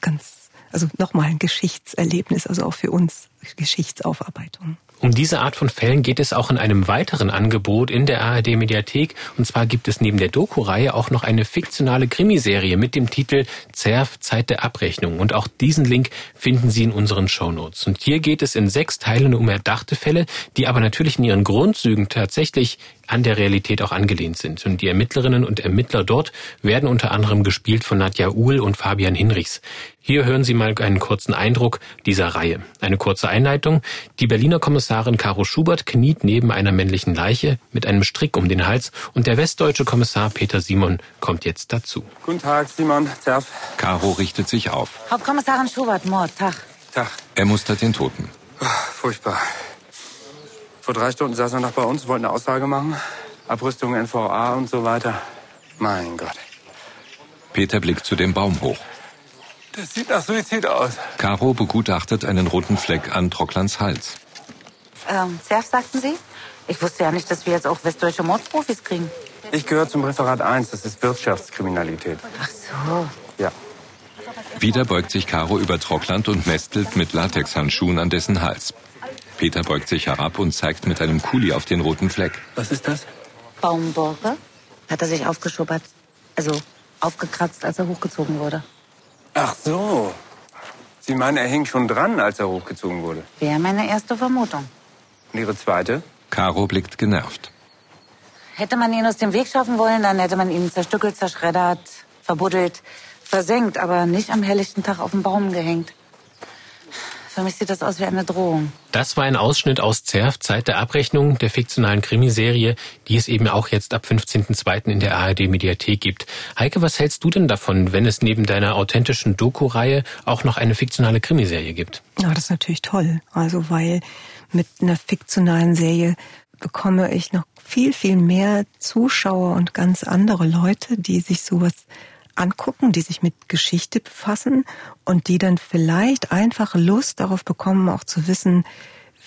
ganz also nochmal ein Geschichtserlebnis, also auch für uns Geschichtsaufarbeitung. Um diese Art von Fällen geht es auch in einem weiteren Angebot in der ARD Mediathek. Und zwar gibt es neben der Doku-Reihe auch noch eine fiktionale Krimiserie mit dem Titel Zerf Zeit der Abrechnung. Und auch diesen Link finden Sie in unseren Shownotes. Und hier geht es in sechs Teilen um erdachte Fälle, die aber natürlich in ihren Grundzügen tatsächlich an der Realität auch angelehnt sind. Und die Ermittlerinnen und Ermittler dort werden unter anderem gespielt von Nadja Uhl und Fabian Hinrichs. Hier hören Sie mal einen kurzen Eindruck dieser Reihe. Eine kurze Einleitung. Die Berliner Kommissarin Caro Schubert kniet neben einer männlichen Leiche mit einem Strick um den Hals und der westdeutsche Kommissar Peter Simon kommt jetzt dazu. Guten Tag, Simon. Zerf. Caro richtet sich auf. Hauptkommissarin Schubert, Mord, Tag. Tag. Er mustert den Toten. Oh, furchtbar. Vor drei Stunden saß er noch bei uns, wollte eine Aussage machen. Abrüstung NVA und so weiter. Mein Gott. Peter blickt zu dem Baum hoch. Das sieht nach Suizid aus. Caro begutachtet einen roten Fleck an Trocklands Hals. Ähm, Zerf, sagten Sie? Ich wusste ja nicht, dass wir jetzt auch westdeutsche Mordprofis kriegen. Ich gehöre zum Referat 1, das ist Wirtschaftskriminalität. Ach so. Ja. Wieder beugt sich Caro über Trockland und mästelt mit Latexhandschuhen an dessen Hals. Peter beugt sich herab und zeigt mit einem Kuli auf den roten Fleck. Was ist das? Baumborke. Hat er sich aufgeschubbert. Also aufgekratzt, als er hochgezogen wurde. Ach so. Sie meinen, er hing schon dran, als er hochgezogen wurde? Wäre meine erste Vermutung. Und Ihre zweite? Caro blickt genervt. Hätte man ihn aus dem Weg schaffen wollen, dann hätte man ihn zerstückelt, zerschreddert, verbuddelt, versenkt, aber nicht am helllichten Tag auf dem Baum gehängt. Für mich sieht das aus wie eine Drohung. Das war ein Ausschnitt aus Zerf, Zeit der Abrechnung, der fiktionalen Krimiserie, die es eben auch jetzt ab 15.02. in der ARD-Mediathek gibt. Heike, was hältst du denn davon, wenn es neben deiner authentischen Doku-Reihe auch noch eine fiktionale Krimiserie gibt? Ja, das ist natürlich toll. Also, weil mit einer fiktionalen Serie bekomme ich noch viel, viel mehr Zuschauer und ganz andere Leute, die sich sowas angucken, die sich mit Geschichte befassen und die dann vielleicht einfach Lust darauf bekommen, auch zu wissen,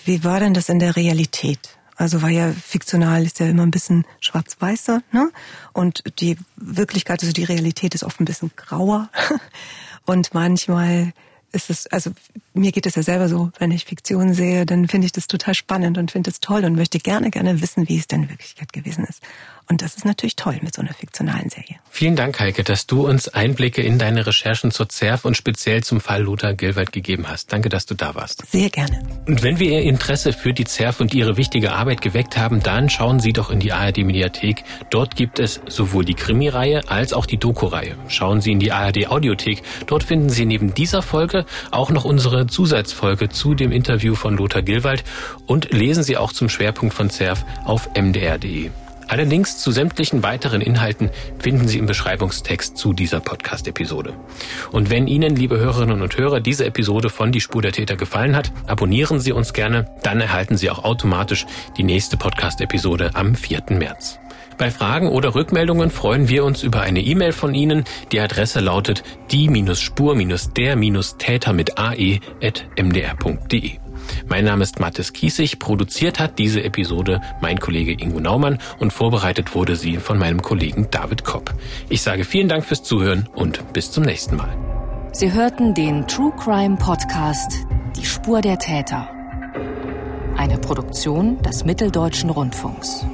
wie war denn das in der Realität? Also war ja fiktional ist ja immer ein bisschen schwarz-weißer, ne? Und die Wirklichkeit, also die Realität ist oft ein bisschen grauer. [laughs] Und manchmal ist es, also mir geht es ja selber so, wenn ich Fiktion sehe, dann finde ich das total spannend und finde es toll und möchte gerne, gerne wissen, wie es denn in Wirklichkeit gewesen ist. Und das ist natürlich toll mit so einer fiktionalen Serie. Vielen Dank, Heike, dass du uns Einblicke in deine Recherchen zur ZERF und speziell zum Fall Lothar Gilwald gegeben hast. Danke, dass du da warst. Sehr gerne. Und wenn wir Ihr Interesse für die ZERF und ihre wichtige Arbeit geweckt haben, dann schauen Sie doch in die ARD Mediathek. Dort gibt es sowohl die Krimireihe als auch die Doku-Reihe. Schauen Sie in die ARD Audiothek. Dort finden Sie neben dieser Folge auch noch unsere Zusatzfolge zu dem Interview von Lothar Gilwald und lesen Sie auch zum Schwerpunkt von ZERF auf mdr.de. Alle Links zu sämtlichen weiteren Inhalten finden Sie im Beschreibungstext zu dieser Podcast-Episode. Und wenn Ihnen, liebe Hörerinnen und Hörer, diese Episode von Die Spur der Täter gefallen hat, abonnieren Sie uns gerne, dann erhalten Sie auch automatisch die nächste Podcast-Episode am 4. März. Bei Fragen oder Rückmeldungen freuen wir uns über eine E-Mail von Ihnen. Die Adresse lautet die-spur-der-täter mit ae.mdr.de. Mein Name ist Mathis Kiesig, produziert hat diese Episode mein Kollege Ingo Naumann und vorbereitet wurde sie von meinem Kollegen David Kopp. Ich sage vielen Dank fürs Zuhören und bis zum nächsten Mal. Sie hörten den True Crime Podcast Die Spur der Täter. Eine Produktion des Mitteldeutschen Rundfunks.